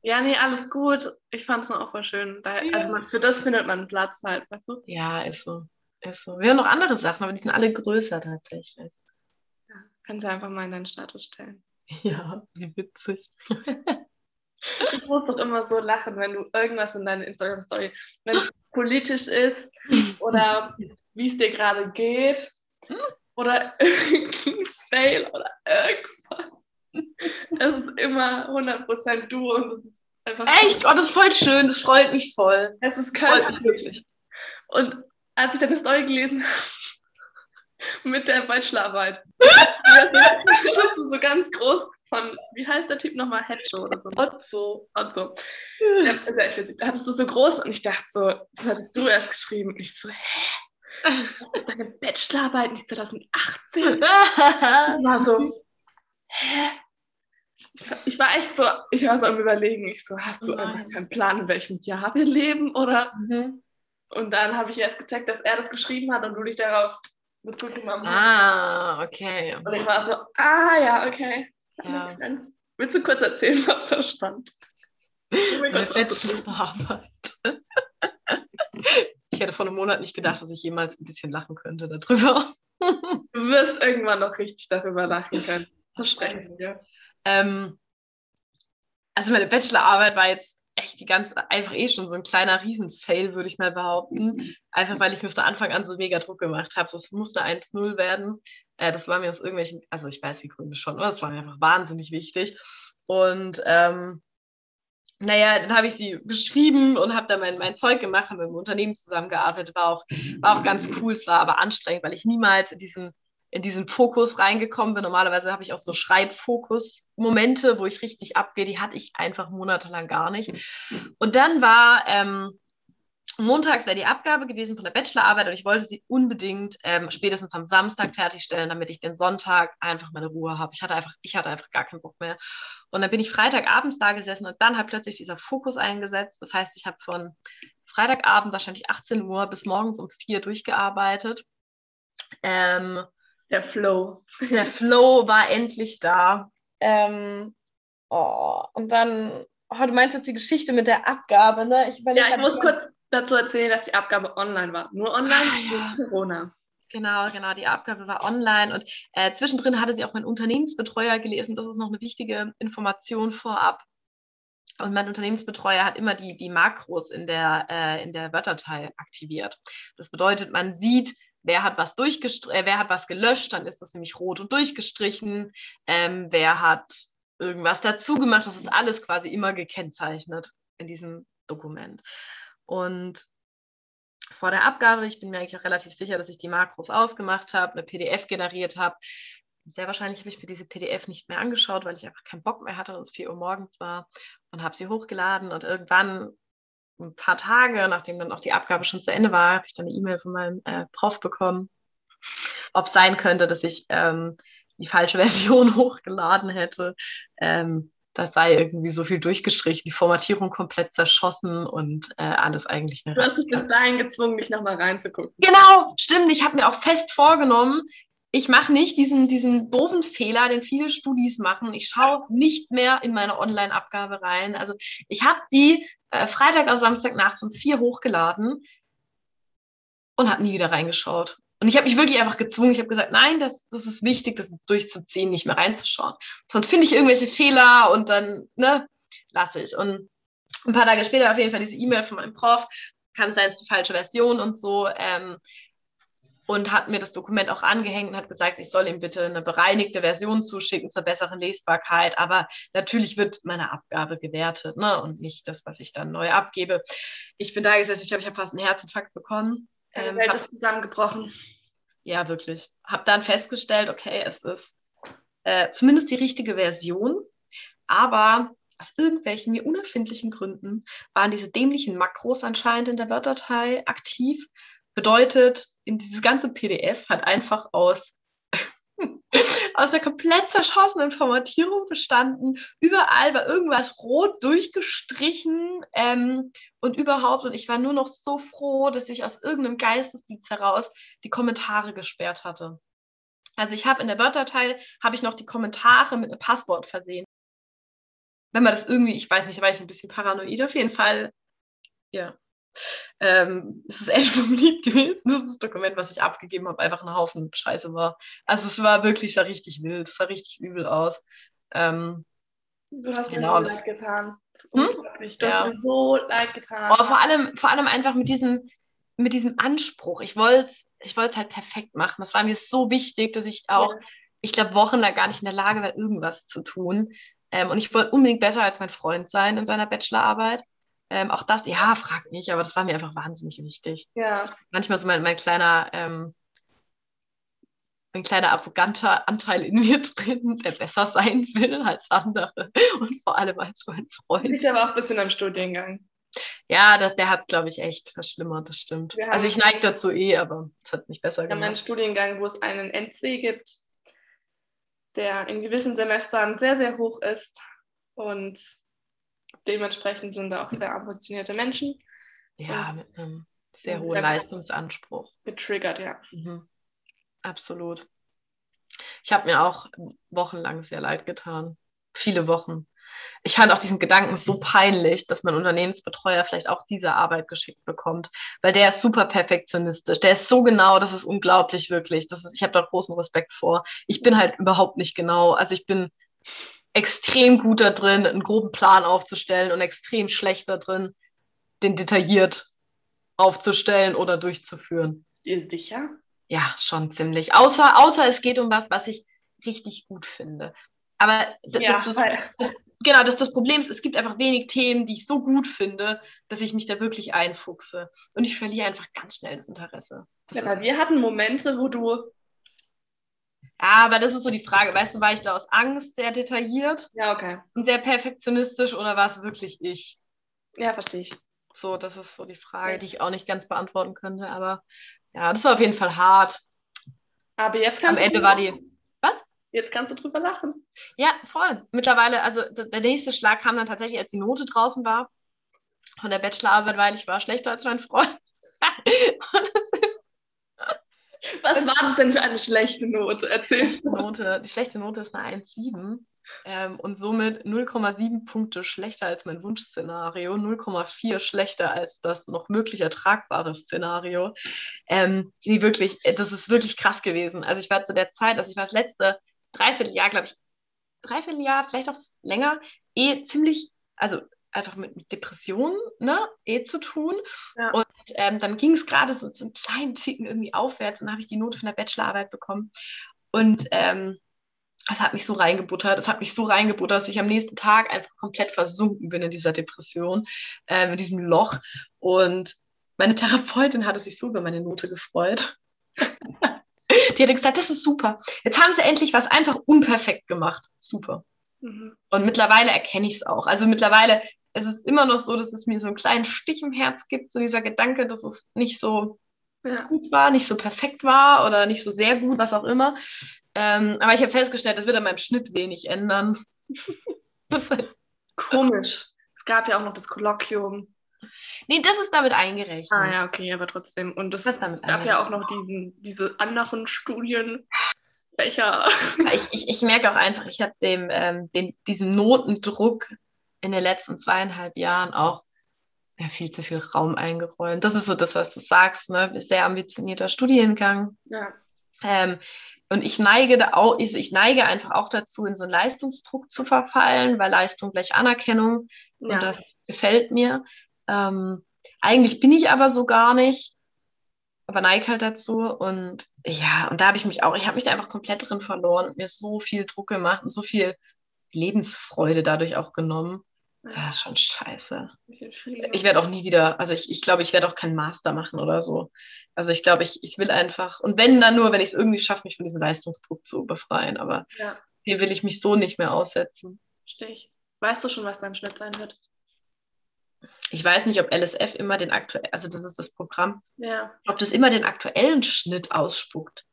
Ja, nee, alles gut. Ich fand es nur auch voll schön. Daher, Ja. Also man, für das findet man einen Platz halt, weißt du? Ja, ist so. Ist so. Wir haben noch andere Sachen, aber die sind alle größer tatsächlich. Ja, kannst du einfach mal in deinen Status stellen. [laughs] Ja, wie witzig. Ich muss doch immer so lachen, wenn du irgendwas in deiner Instagram-Story, wenn es [laughs] politisch ist oder wie es dir gerade geht oder [laughs] irgendein Fail oder irgendwas. Es ist immer 100% du und es ist einfach. Echt? Oh, das ist voll schön. Das freut mich voll. Es ist wirklich. Und als ich deine Story gelesen habe, mit der Bachelorarbeit, [laughs] hast du so ganz groß von, wie heißt der Typ nochmal? Hedjo oder so. Otzo. Otzo. Ja. Da hattest du so groß und ich dachte so, was hattest du erst geschrieben? Und ich so, hä? Das ist deine Bachelorarbeit nicht 2018? [laughs] Das war so, hä? Ich war echt so, ich war so am überlegen, ich so, hast du einfach keinen Plan, in welchem Jahr wir leben, oder? Mhm. Und dann habe ich erst gecheckt, dass er das geschrieben hat und du dich darauf Bezug genommen hast. Ah, okay. Und ich war so, ah ja, okay. Ja. Willst du kurz erzählen, [laughs] was da stand? Meine Bachelorarbeit. [laughs] ich hätte vor einem Monat nicht gedacht, dass ich jemals ein bisschen lachen könnte darüber. [laughs] du wirst irgendwann noch richtig darüber lachen können. Versprechen Sie mir. Ähm, also meine Bachelorarbeit war jetzt echt die ganze, einfach eh schon so ein kleiner Riesenfail, würde ich mal behaupten. Einfach weil ich mir von Anfang an so mega Druck gemacht habe. Das musste 1-0 werden. Äh, das war mir aus irgendwelchen, also ich weiß die Gründe schon, aber das war mir einfach wahnsinnig wichtig. Und ähm, naja, dann habe ich sie geschrieben und habe dann mein, mein Zeug gemacht, habe mit dem Unternehmen zusammengearbeitet, war auch, war auch ganz cool. Es war aber anstrengend, weil ich niemals in diesen in diesen Fokus reingekommen bin. Normalerweise habe ich auch so Schreibfokus-Momente, wo ich richtig abgehe. Die hatte ich einfach monatelang gar nicht. Und dann war ähm, montags wäre die Abgabe gewesen von der Bachelorarbeit und ich wollte sie unbedingt ähm, spätestens am Samstag fertigstellen, damit ich den Sonntag einfach meine Ruhe habe. Ich hatte einfach, ich hatte einfach gar keinen Bock mehr. Und dann bin ich Freitagabends da gesessen und dann hat plötzlich dieser Fokus eingesetzt. Das heißt, ich habe von Freitagabend wahrscheinlich 18 Uhr bis morgens um 4 durchgearbeitet. Ähm, der Flow. Der Flow war endlich da. Ähm, oh, und dann, oh, du meinst jetzt die Geschichte mit der Abgabe, ne? Ich ja, ich muss kurz dazu erzählen, dass die Abgabe online war. Nur online ah, ja. Corona. Genau, genau. Die Abgabe war online und äh, zwischendrin hatte sie auch mein Unternehmensbetreuer gelesen. Das ist noch eine wichtige Information vorab. Und mein Unternehmensbetreuer hat immer die, die Makros in der, äh, in der Wörterteil aktiviert. Das bedeutet, man sieht, wer hat was durchgestrichen, äh, wer hat was gelöscht, dann ist das nämlich rot und durchgestrichen. Ähm, wer hat irgendwas dazu gemacht, das ist alles quasi immer gekennzeichnet in diesem Dokument. Und vor der Abgabe, ich bin mir eigentlich auch relativ sicher, dass ich die Makros ausgemacht habe, eine PDF generiert habe. Sehr wahrscheinlich habe ich mir diese PDF nicht mehr angeschaut, weil ich einfach keinen Bock mehr hatte und es 4 Uhr morgens war und habe sie hochgeladen und irgendwann ein paar Tage, nachdem dann auch die Abgabe schon zu Ende war, habe ich dann eine E-Mail von meinem äh, Prof bekommen, ob es sein könnte, dass ich ähm, die falsche [laughs] Version hochgeladen hätte. Ähm, das sei irgendwie so viel durchgestrichen, die Formatierung komplett zerschossen und äh, alles eigentlich. Du hast dich bis dahin gezwungen, mich nochmal reinzugucken. Genau, stimmt. Ich habe mir auch fest vorgenommen, ich mache nicht diesen, diesen doofen Fehler, den viele Studis machen. Ich schaue nicht mehr in meine Online-Abgabe rein. Also ich habe die äh, Freitag auf Samstag nachts um vier hochgeladen und habe nie wieder reingeschaut. Und ich habe mich wirklich einfach gezwungen. Ich habe gesagt, nein, das, das ist wichtig, das durchzuziehen, nicht mehr reinzuschauen. Sonst finde ich irgendwelche Fehler und dann, ne, lasse ich. Und ein paar Tage später auf jeden Fall diese E-Mail von meinem Prof, kann sein, es ist die falsche Version und so. Ähm, und hat mir das Dokument auch angehängt und hat gesagt, ich soll ihm bitte eine bereinigte Version zuschicken zur besseren Lesbarkeit. Aber natürlich wird meine Abgabe gewertet ne? und nicht das, was ich dann neu abgebe. Ich bin da gesessen, ich glaube, ich habe fast einen Herzinfarkt bekommen. Deine ähm, Welt ist zusammengebrochen. Ja, wirklich. Habe dann festgestellt, okay, es ist äh, zumindest die richtige Version, aber aus irgendwelchen mir unerfindlichen Gründen waren diese dämlichen Makros anscheinend in der Word-Datei aktiv Bedeutet, in dieses ganze PDF hat einfach aus, [laughs] aus der komplett zerschossenen Formatierung bestanden. Überall war irgendwas rot durchgestrichen ähm, und überhaupt. Und ich war nur noch so froh, dass ich aus irgendeinem Geistesblitz heraus die Kommentare gesperrt hatte. Also ich habe in der Word-Datei habe ich noch die Kommentare mit einem Passwort versehen. Wenn man das irgendwie, ich weiß nicht, war ich ein bisschen paranoid auf jeden Fall. Ja, ähm, es ist echt [laughs] vom Lied gewesen. Das ist das Dokument, was ich abgegeben habe, einfach ein Haufen Scheiße war. Also es war wirklich, sah richtig wild, es sah richtig übel aus. Ähm, du hast genau, mir so leid getan. Hm? Du ja. hast mir so leid getan. Oh, vor, allem, vor allem einfach mit diesem, mit diesem Anspruch. Ich wollte es ich halt perfekt machen. Das war mir so wichtig, dass ich auch, ja. ich glaube, wochenlang gar nicht in der Lage war, irgendwas zu tun. Ähm, und ich wollte unbedingt besser als mein Freund sein in seiner Bachelorarbeit. Ähm, auch das, ja, frag nicht, aber das war mir einfach wahnsinnig wichtig. Ja. Manchmal so mein, mein kleiner, ähm, ein kleiner arroganter Anteil in mir [laughs] drin, der besser sein will als andere und vor allem als mein Freund. Liegt aber auch ein bisschen am Studiengang. Ja, das, der hat, glaube ich, echt verschlimmert, das stimmt. Wir Also ich neige dazu eh, aber es hat nicht besser Wir haben einen gemacht. Studiengang, wo es einen NC gibt, der in gewissen Semestern sehr, sehr hoch ist. Und dementsprechend sind da auch sehr ambitionierte Menschen Ja, mit einem sehr hohen der- Leistungsanspruch. getriggert, ja. Mhm. Absolut. Ich habe mir auch wochenlang sehr leid getan. Viele Wochen. Ich fand auch diesen Gedanken so peinlich, dass mein Unternehmensbetreuer vielleicht auch diese Arbeit geschickt bekommt, weil der ist super perfektionistisch. Der ist so genau, das ist unglaublich wirklich. Das ist, ich habe da großen Respekt vor. Ich bin halt überhaupt nicht genau. Also ich bin extrem gut da drin, einen groben Plan aufzustellen und extrem schlecht da drin, den detailliert aufzustellen oder durchzuführen. Ist dir sicher? Ja, schon ziemlich. Außer, außer es geht um was, was ich richtig gut finde. Aber d- das, das, weil- genau, das, das Problem ist, es gibt einfach wenig Themen, die ich so gut finde, dass ich mich da wirklich einfuchse. Und ich verliere einfach ganz schnell das Interesse. Das ja, wir hatten Momente, wo du, ja, aber das ist so die Frage. Weißt du, war ich da aus Angst sehr detailliert ja, okay. und sehr perfektionistisch oder war es wirklich ich? Ja, verstehe ich. So, das ist so die Frage, die ich auch nicht ganz beantworten könnte. Aber ja, das war auf jeden Fall hart. Aber jetzt Am kannst Ende du, war die. Jetzt kannst du drüber lachen. Ja, voll. Mittlerweile, also der nächste Schlag kam dann tatsächlich, als die Note draußen war von der Bachelorarbeit, weil ich war schlechter als mein Freund. [laughs] Und Was war das denn für eine schlechte Note? Erzähl. die Note, die schlechte Note ist eine 1,7 ähm, und somit 0,7 Punkte schlechter als mein Wunschszenario, 0,4 schlechter als das noch möglich ertragbare Szenario. Ähm, die wirklich, äh, das ist wirklich krass gewesen. Also ich war zu der Zeit, also ich war das letzte Dreivierteljahr, glaube ich, Dreivierteljahr, vielleicht auch länger, eh ziemlich, also einfach mit, mit Depressionen, ne, eh zu tun. Ja. Und ähm, dann ging es gerade so, so einen kleinen Ticken irgendwie aufwärts und dann habe ich die Note von der Bachelorarbeit bekommen. Und ähm, es hat mich so reingebuttert, es hat mich so reingebuttert, dass ich am nächsten Tag einfach komplett versunken bin in dieser Depression, ähm, in diesem Loch. Und meine Therapeutin hatte sich so über meine Note gefreut. [laughs] Die hatte gesagt, das ist super. Jetzt haben sie endlich was einfach unperfekt gemacht. Super. Mhm. Und mittlerweile erkenne ich es auch. Also mittlerweile es ist immer noch so, dass es mir so einen kleinen Stich im Herz gibt, so dieser Gedanke, dass es nicht so Ja. gut war, nicht so perfekt war oder nicht so sehr gut, was auch immer. Ähm, aber ich habe festgestellt, das wird an meinem Schnitt wenig ändern. [laughs] Komisch. Es gab ja auch noch das Kolloquium. nee, das ist damit eingerechnet. Ah ja, okay, aber trotzdem. Und es gab ja auch noch diesen, diese anderen Studienfächer. Ich, ich, ich merke auch einfach, ich habe dem, ähm, den, diesem Notendruck in den letzten zweieinhalb Jahren auch ja, viel zu viel Raum eingeräumt. Das ist so das, was du sagst, ne? Ist sehr ambitionierter Studiengang. Ja. Ähm, und ich neige da auch, ich, ich neige einfach auch dazu, in so einen Leistungsdruck zu verfallen, weil Leistung gleich Anerkennung ja. und das gefällt mir. Ähm, eigentlich bin ich aber so gar nicht, aber neige halt dazu. Und ja, und da habe ich mich auch, ich habe mich da einfach komplett drin verloren und mir so viel Druck gemacht und so viel Lebensfreude dadurch auch genommen. Ja, ist schon scheiße. Ich werde auch nie wieder, also ich, ich glaube, ich werde auch keinen Master machen oder so. Also ich glaube, ich, ich will einfach, und wenn dann nur, wenn ich es irgendwie schaffe, mich von diesem Leistungsdruck zu befreien, aber Ja, dem will ich mich so nicht mehr aussetzen. verstehe ich. Weißt du schon, was dein Schnitt sein wird? Ich weiß nicht, ob LSF immer den aktuellen, also das ist das Programm, Ja. ob das immer den aktuellen Schnitt ausspuckt.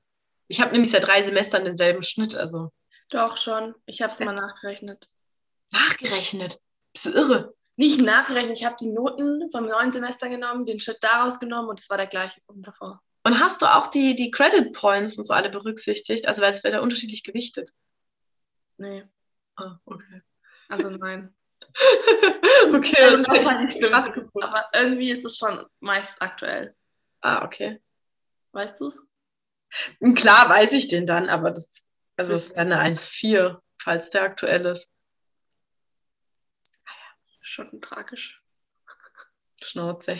Ich habe nämlich seit drei Semestern denselben Schnitt, also Doch schon. Ich habe es mal nachgerechnet. nachgerechnet. Bist du irre? Nicht nachgerechnet, ich habe die Noten vom neuen Semester genommen, den Schritt daraus genommen und es war der gleiche vom davor. Und hast du auch die, die Credit Points und so alle berücksichtigt? Also weil es wird ja unterschiedlich gewichtet. Nee, Ah, okay. also nein. [laughs] okay. Also das war nicht krass stimmt. gefunden. Aber irgendwie ist es schon meist aktuell. Ah, okay. Weißt du es? Klar weiß ich den dann, aber das, also es ist dann eine 1,4, falls der aktuell ist. Schon tragisch. Schnauze. [laughs]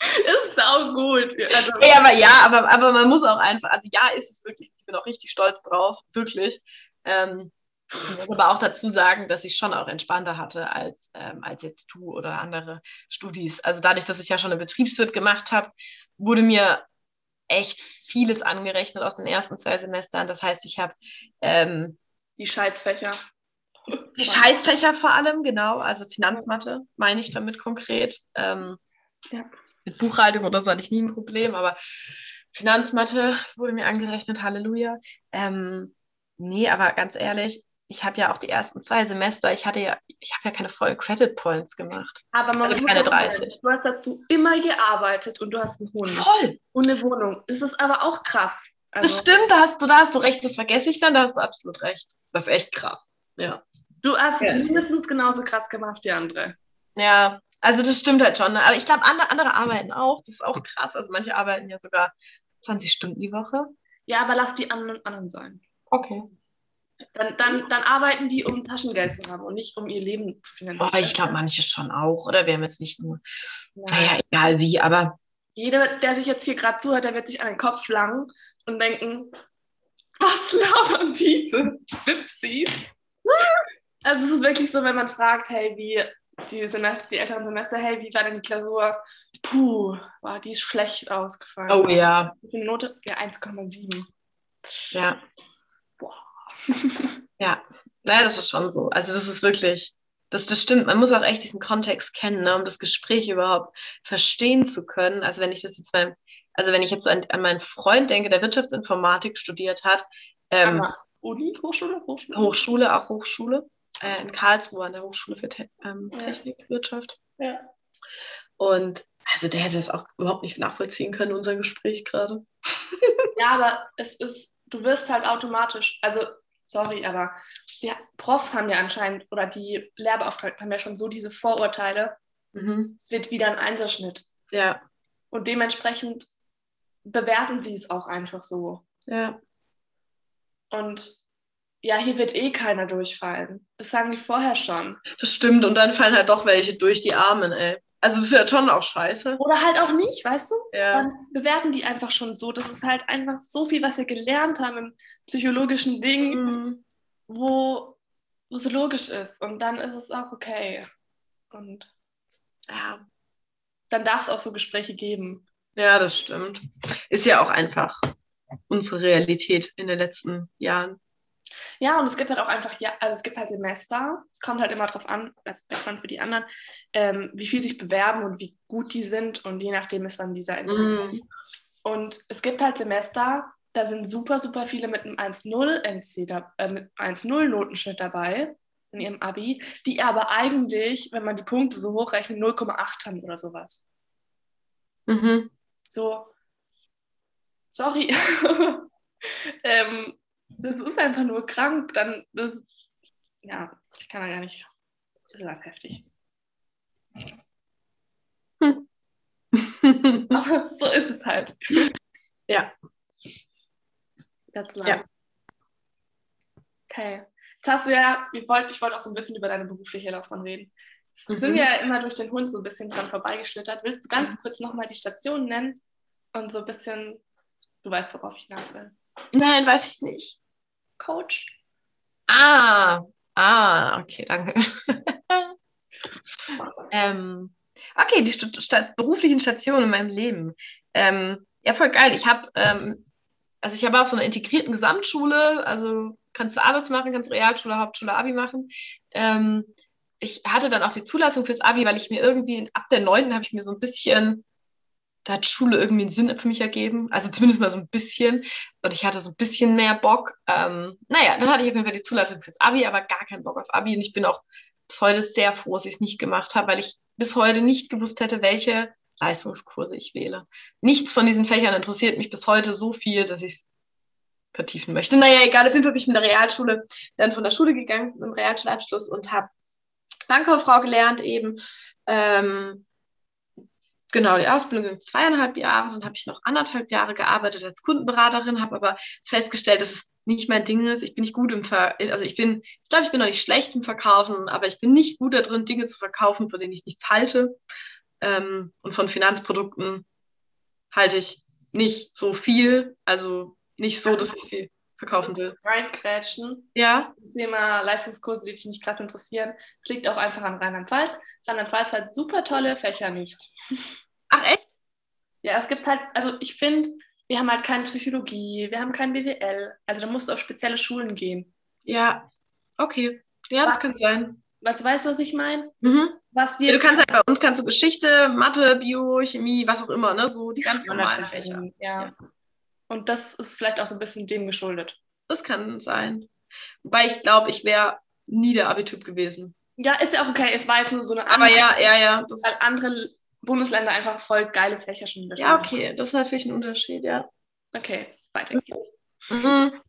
Ist sau gut. Also, Ey, aber ja, aber, aber man muss auch einfach, also ja, ist es wirklich, ich bin auch richtig stolz drauf, wirklich. Ähm, ich muss aber auch dazu sagen, dass ich schon auch entspannter hatte als, ähm, als jetzt du oder andere Studis. Also dadurch, dass ich ja schon eine Betriebswirt gemacht habe, wurde mir echt vieles angerechnet aus den ersten zwei Semestern. Das heißt, ich habe ähm, die Scheißfächer. Die Scheißfächer vor allem, genau. Also Finanzmathe meine ich damit konkret. Ähm, ja. Mit Buchhaltung oder so hatte ich nie ein Problem, aber Finanzmathe wurde mir angerechnet, Halleluja. Ähm, nee, aber ganz ehrlich, ich habe ja auch die ersten zwei Semester, ich hatte ja, ich habe ja keine vollen Credit Points gemacht. Aber man also keine 30. Du hast dazu immer gearbeitet und du hast einen Hund. Voll. Und eine Wohnung. Das ist aber auch krass. Also, das stimmt, da hast du, da hast du recht, das vergesse ich dann, da hast du absolut recht. Das ist echt krass. Ja. Du hast ja. es mindestens genauso krass gemacht wie andere. Ja, also das stimmt halt schon. Ne? Aber ich glaube, andere, andere arbeiten auch. Das ist auch krass. Also manche arbeiten ja sogar 20 Stunden die Woche. Ja, aber lass die anderen, anderen sein. Okay. Dann, dann, dann arbeiten die, um Taschengeld zu haben und nicht um ihr Leben zu finanzieren. Boah, ich glaube, manche schon auch. Oder wir haben jetzt nicht nur. Naja, egal wie, aber. Jeder, der sich jetzt hier gerade zuhört, der wird sich an den Kopf langen und denken: Was [laughs] labern diese Wipsies? Also, es ist wirklich so, wenn man fragt: Hey, wie die, Semester, die älteren Semester, hey, wie war denn die Klausur? Puh, war die ist schlecht ausgefallen. Oh ja. Die Note? Ja, 1,7. Ja. Boah. [laughs] ja, naja, das ist schon so. Also das ist wirklich, das, das stimmt. Man muss auch echt diesen Kontext kennen, ne, um das Gespräch überhaupt verstehen zu können. Also wenn ich das jetzt beim, also wenn ich jetzt an, an meinen Freund denke, der Wirtschaftsinformatik studiert hat. Ähm, Uni, Hochschule, Hochschule? Hochschule, auch Hochschule äh, in Karlsruhe an der Hochschule für Te ähm, ja. Technik, Wirtschaft. Ja. Und also der hätte das auch überhaupt nicht nachvollziehen können, unser Gespräch gerade. [laughs] ja, aber es ist, du wirst halt automatisch, also sorry, aber die Profs haben ja anscheinend, oder die Lehrbeauftragten haben ja schon so diese Vorurteile. Mhm. Es wird wieder ein Einserschnitt. Ja. Und dementsprechend bewerten sie es auch einfach so. Ja. Und ja, hier wird eh keiner durchfallen. Das sagen die vorher schon. Das stimmt, und dann fallen halt doch welche durch die Armen, ey. Also das ist ja schon auch scheiße. Oder halt auch nicht, weißt du? Ja. Dann bewerten die einfach schon so. Das ist halt einfach so viel, was wir gelernt haben im psychologischen Ding, mhm. wo, wo es logisch ist. Und dann ist es auch okay. Und ja, dann darf es auch so Gespräche geben. Ja, das stimmt. Ist ja auch einfach unsere Realität in den letzten Jahren. Ja, und es gibt halt auch einfach, ja, also es gibt halt Semester, es kommt halt immer darauf an, als Background für die anderen, ähm, wie viel sich bewerben und wie gut die sind und je nachdem ist dann dieser NC. Mm. Und es gibt halt Semester, da sind super, super viele mit einem 1-0 NC, äh, mit 1-0 Notenschnitt dabei in ihrem Abi, die aber eigentlich, wenn man die Punkte so hochrechnet, 0,8 haben oder sowas. Mhm. So, sorry. [laughs] ähm, das ist einfach nur krank, dann das, ja, ich kann da gar nicht. Das ist einfach heftig. Hm. [laughs] So ist es halt. Ja. That's life. Ja. Okay. Jetzt hast du ja, ich wollte ich wollt auch so ein bisschen über deine berufliche Laufbahn reden. Jetzt mhm. sind wir ja immer durch den Hund so ein bisschen dran vorbeigeschlittert. Willst du ganz kurz nochmal die Station nennen und so ein bisschen, du weißt, worauf ich hinaus will. Nein, weiß ich nicht. Coach. Ah, ah, okay, danke. [laughs] ähm, okay, die St St beruflichen Stationen in meinem Leben. Ähm, ja, voll geil. Ich habe, ähm, also ich habe auch so eine integrierten Gesamtschule, also kannst du alles machen, kannst Realschule, Hauptschule, Abi machen. Ähm, ich hatte dann auch die Zulassung fürs Abi, weil ich mir irgendwie ab der 9. habe ich mir so ein bisschen da hat Schule irgendwie einen Sinn für mich ergeben. Also zumindest mal so ein bisschen. Und ich hatte so ein bisschen mehr Bock. Ähm, naja, dann hatte ich auf jeden Fall die Zulassung fürs Abi, aber gar keinen Bock auf Abi. Und ich bin auch bis heute sehr froh, dass ich es nicht gemacht habe, weil ich bis heute nicht gewusst hätte, welche Leistungskurse ich wähle. Nichts von diesen Fächern interessiert mich bis heute so viel, dass ich es vertiefen möchte. Naja, egal, auf jeden Fall bin ich in der Realschule dann von der Schule gegangen mit dem Realschulabschluss und habe Bankkauffrau gelernt eben. Ähm, Genau, die Ausbildung ging zweieinhalb Jahre, dann habe ich noch anderthalb Jahre gearbeitet als Kundenberaterin, habe aber festgestellt, dass es nicht mein Ding ist. Ich bin nicht gut im Ver also ich bin, ich glaube, ich bin noch nicht schlecht im Verkaufen, aber ich bin nicht gut darin, Dinge zu verkaufen, von denen ich nichts halte. Ähm, und von Finanzprodukten halte ich nicht so viel, also nicht so, dass ich sie verkaufen will. Reinkrätschen. Ja. Thema Leistungskurse, die dich nicht gerade interessieren. Es liegt auch einfach an Rheinland-Pfalz. Rheinland-Pfalz hat super tolle Fächer nicht. Ach echt? Ja, es gibt halt, also ich finde, wir haben halt keine Psychologie, wir haben kein BWL. Also da musst du auf spezielle Schulen gehen. Ja, okay. Ja, das Was? kann sein. Was, weißt du, was ich meine? Mhm. Was wir Ja, du kannst halt bei uns kannst du Geschichte, Mathe, Bio, Chemie, was auch immer, ne? So die ganz normalen. Fächer. Ja. Und das ist vielleicht auch so ein bisschen dem geschuldet. Das kann sein. Wobei ich glaube, ich wäre nie der Abi-Typ gewesen. Ja, ist ja auch okay. Es war jetzt nur so eine Aber andere, ja, ja, ja. Das, weil andere Bundesländer einfach voll geile Fächer schon wieder ja, okay. Das ist natürlich ein Unterschied, ja. Okay, weiter geht's. Mhm.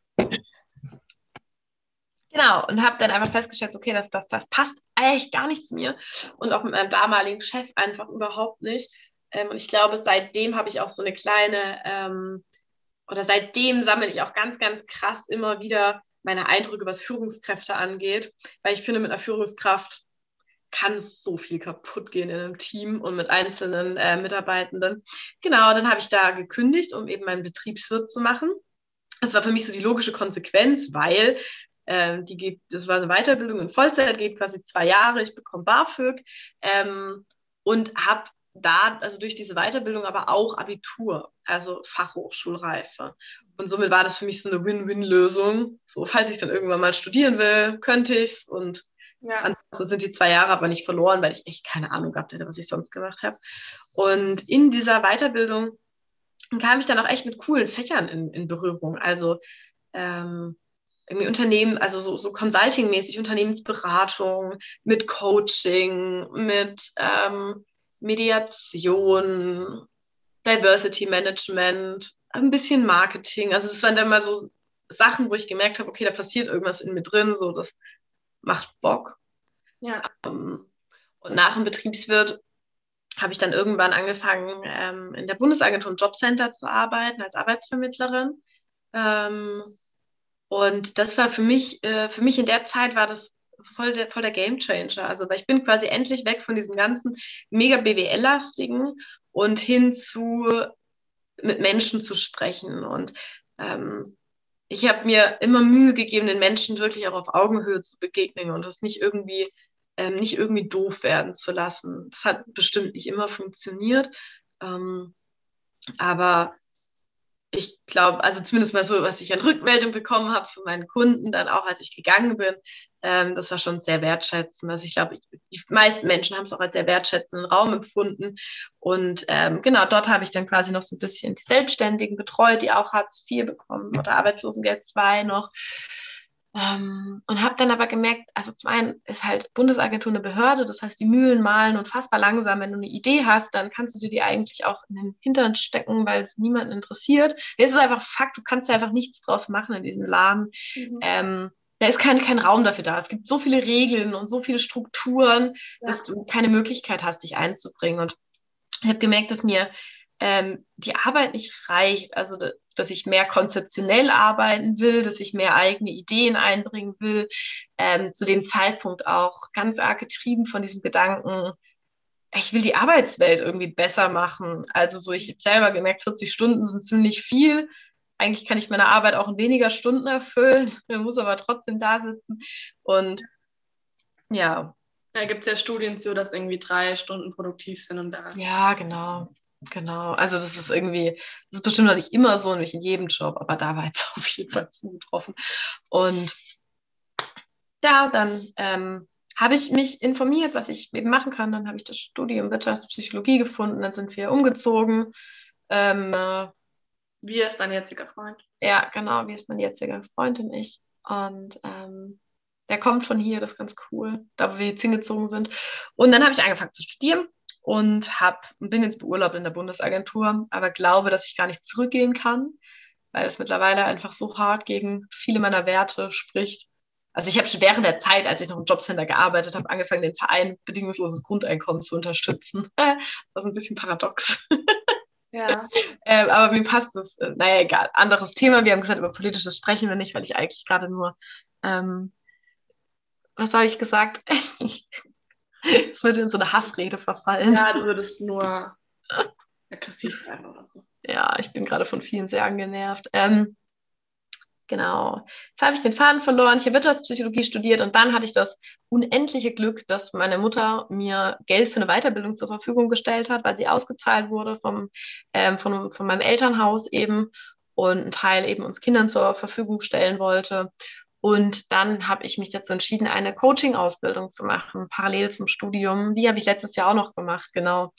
Genau, und habe dann einfach festgestellt, okay, das, das, das passt eigentlich gar nicht zu mir und auch mit meinem damaligen Chef einfach überhaupt nicht. Ähm, und ich glaube, seitdem habe ich auch so eine kleine, ähm, oder seitdem sammle ich auch ganz, ganz krass immer wieder meine Eindrücke, was Führungskräfte angeht, weil ich finde, mit einer Führungskraft kann so viel kaputt gehen in einem Team und mit einzelnen äh, Mitarbeitenden. Genau, dann habe ich da gekündigt, um eben meinen Betriebswirt zu machen. Das war für mich so die logische Konsequenz, weil ähm, die geht, das war eine Weiterbildung in Vollzeit, geht quasi zwei Jahre, ich bekomme BAföG ähm, und habe da, also durch diese Weiterbildung aber auch Abitur, also Fachhochschulreife. Und somit war das für mich so eine Win-Win-Lösung. So, falls ich dann irgendwann mal studieren will, könnte ich es und Ja. Ansonsten sind die zwei Jahre aber nicht verloren, weil ich echt keine Ahnung gehabt hätte, was ich sonst gemacht habe. Und in dieser Weiterbildung kam ich dann auch echt mit coolen Fächern in, in Berührung. Also ähm, irgendwie Unternehmen, also so, so Consulting-mäßig, Unternehmensberatung, mit Coaching, mit ähm, Mediation, Diversity Management, ein bisschen Marketing. Also das waren dann mal so Sachen, wo ich gemerkt habe, okay, da passiert irgendwas in mir drin, so das macht Bock. Ja. Ähm, und nach dem Betriebswirt habe ich dann irgendwann angefangen, ähm, in der Bundesagentur Jobcenter zu arbeiten als Arbeitsvermittlerin. Ähm, und das war für mich, äh, für mich in der Zeit war das voll der, voll der Game Changer. Also, weil ich bin quasi endlich weg von diesem ganzen mega BWL-lastigen und hin zu mit Menschen zu sprechen. Und ähm, ich habe mir immer Mühe gegeben, den Menschen wirklich auch auf Augenhöhe zu begegnen und das nicht irgendwie, ähm, nicht irgendwie doof werden zu lassen. Das hat bestimmt nicht immer funktioniert. Ähm, aber ich glaube, also zumindest mal so, was ich an Rückmeldung bekommen habe von meinen Kunden, dann auch als ich gegangen bin, ähm, das war schon sehr wertschätzend. Also ich glaube, die meisten Menschen haben es auch als sehr wertschätzenden Raum empfunden. Und ähm, genau, dort habe ich dann quasi noch so ein bisschen die Selbstständigen betreut, die auch Hartz IV bekommen oder Arbeitslosengeld II noch. Ähm, und habe dann aber gemerkt, also zum einen ist halt Bundesagentur eine Behörde, das heißt, die Mühlen malen unfassbar langsam. Wenn du eine Idee hast, dann kannst du dir die eigentlich auch in den Hintern stecken, weil es niemanden interessiert. Es ist einfach Fakt, du kannst ja einfach nichts draus machen in diesem Laden. Mhm. Ähm, da ist kein, kein Raum dafür da. Es gibt so viele Regeln und so viele Strukturen, Ja. dass du keine Möglichkeit hast, dich einzubringen. Und ich habe gemerkt, dass mir ähm, die Arbeit nicht reicht. Also, da- dass ich mehr konzeptionell arbeiten will, dass ich mehr eigene Ideen einbringen will. Ähm, zu dem Zeitpunkt auch ganz arg getrieben von diesem Gedanken, ich will die Arbeitswelt irgendwie besser machen. Also so, ich habe selber gemerkt, 40 Stunden sind ziemlich viel. Eigentlich kann ich meine Arbeit auch in weniger Stunden erfüllen. [laughs] Man muss aber trotzdem da sitzen. Und ja, Da gibt es ja Studien zu, dass irgendwie drei Stunden produktiv sind und da ist. ja, genau. Genau. Also das ist irgendwie, das ist bestimmt noch nicht immer so, nicht in jedem Job, aber da war jetzt [laughs] auf jeden Fall zugetroffen. Und ja, dann ähm, habe ich mich informiert, was ich eben machen kann. Dann habe ich das Studium Wirtschaftspsychologie gefunden. Dann sind wir umgezogen. Ähm, äh, Wie ist dein jetziger Freund? ja, genau, wie ist mein jetziger Freund und ich. Und ähm, der kommt von hier, das ist ganz cool, da wo wir jetzt hingezogen sind. Und dann habe ich angefangen zu studieren und hab, bin jetzt beurlaubt in der Bundesagentur, aber glaube, dass ich gar nicht zurückgehen kann, weil es mittlerweile einfach so hart gegen viele meiner Werte spricht. Also ich habe schon während der Zeit, als ich noch im Jobcenter gearbeitet habe, angefangen, den Verein bedingungsloses Grundeinkommen zu unterstützen. [laughs] Das ist ein bisschen paradox. [laughs] Ja. Ähm, aber mir passt das, äh, naja, egal. Anderes Thema. Wir haben gesagt, über politisches sprechen wir nicht, weil ich eigentlich gerade nur, ähm, was habe ich gesagt? [laughs] Es würde in so eine Hassrede verfallen. Ja. ja, du würdest nur aggressiv bleiben oder so. ich bin gerade von vielen sehr angenervt. Ähm, Genau. Jetzt habe ich den Faden verloren. Ich habe Wirtschaftspsychologie studiert und dann hatte ich das unendliche Glück, dass meine Mutter mir Geld für eine Weiterbildung zur Verfügung gestellt hat, weil sie ausgezahlt wurde vom, ähm, von, von meinem Elternhaus eben und einen Teil eben uns Kindern zur Verfügung stellen wollte. Und dann habe ich mich dazu entschieden, eine Coaching-Ausbildung zu machen, parallel zum Studium. Die habe ich letztes Jahr auch noch gemacht, genau.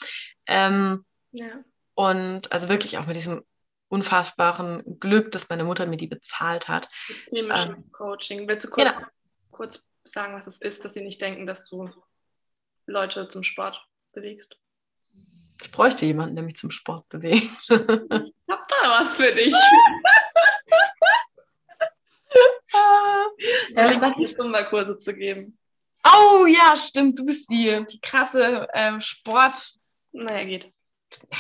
Ähm, ja. Und also wirklich auch mit diesem unfassbaren Glück, dass meine Mutter mir die bezahlt hat. Systemische ähm, Coaching. Willst du kurz, genau. kurz sagen, was es ist, dass sie nicht denken, dass du Leute zum Sport bewegst? Ich bräuchte jemanden, der mich zum Sport bewegt. [laughs] ich hab da was für dich. [laughs] ja, was ist Zumba-Kurse zu geben? Oh ja, stimmt, du bist die, die krasse ähm, Sport. Naja, geht.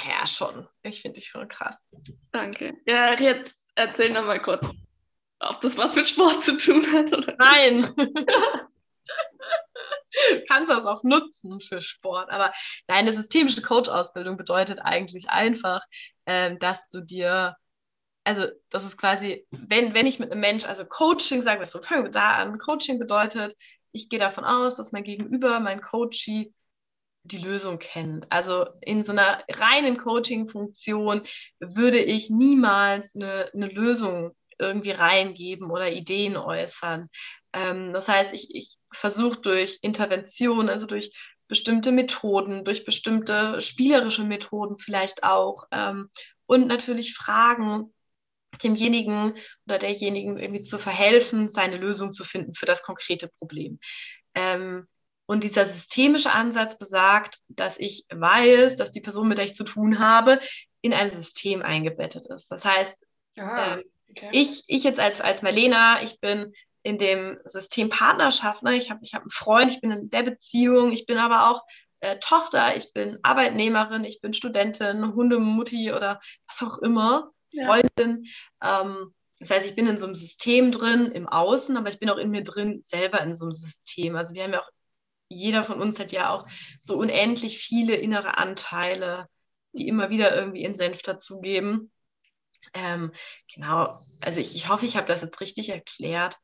Ja, schon. Ich finde dich schon krass. Danke. Ja, jetzt erzähl noch mal kurz, ob das was mit Sport zu tun hat oder Nein. [laughs] kannst das auch nutzen für Sport. Aber deine systemische Coach-Ausbildung bedeutet eigentlich einfach, ähm, dass du dir, also das ist quasi, wenn, wenn ich mit einem Mensch, also Coaching, sagen wir so, fangen wir da an. Coaching bedeutet, ich gehe davon aus, dass mein Gegenüber, mein Coachie, die Lösung kennt. Also in so einer reinen Coaching-Funktion würde ich niemals eine, eine Lösung irgendwie reingeben oder Ideen äußern. Ähm, das heißt, ich, ich versuche durch Intervention, also durch bestimmte Methoden, durch bestimmte spielerische Methoden vielleicht auch ähm, und natürlich Fragen demjenigen oder derjenigen irgendwie zu verhelfen, seine Lösung zu finden für das konkrete Problem. Ähm, und dieser systemische Ansatz besagt, dass ich weiß, dass die Person, mit der ich zu tun habe, in einem System eingebettet ist. Das heißt, ah, ähm, okay. ich, ich jetzt als, als Marlena, ich bin in dem System Partnerschaft, ne? ich habe ich hab einen Freund, ich bin in der Beziehung, ich bin aber auch äh, Tochter, ich bin Arbeitnehmerin, ich bin Studentin, Hundemutti oder was auch immer, Freundin. Ja. Ähm, das heißt, ich bin in so einem System drin, im Außen, aber ich bin auch in mir drin, selber in so einem System. Also wir haben ja auch jeder von uns hat ja auch so unendlich viele innere Anteile, die immer wieder irgendwie ihren Senf dazugeben. Ähm, genau, also ich, ich hoffe, ich habe das jetzt richtig erklärt.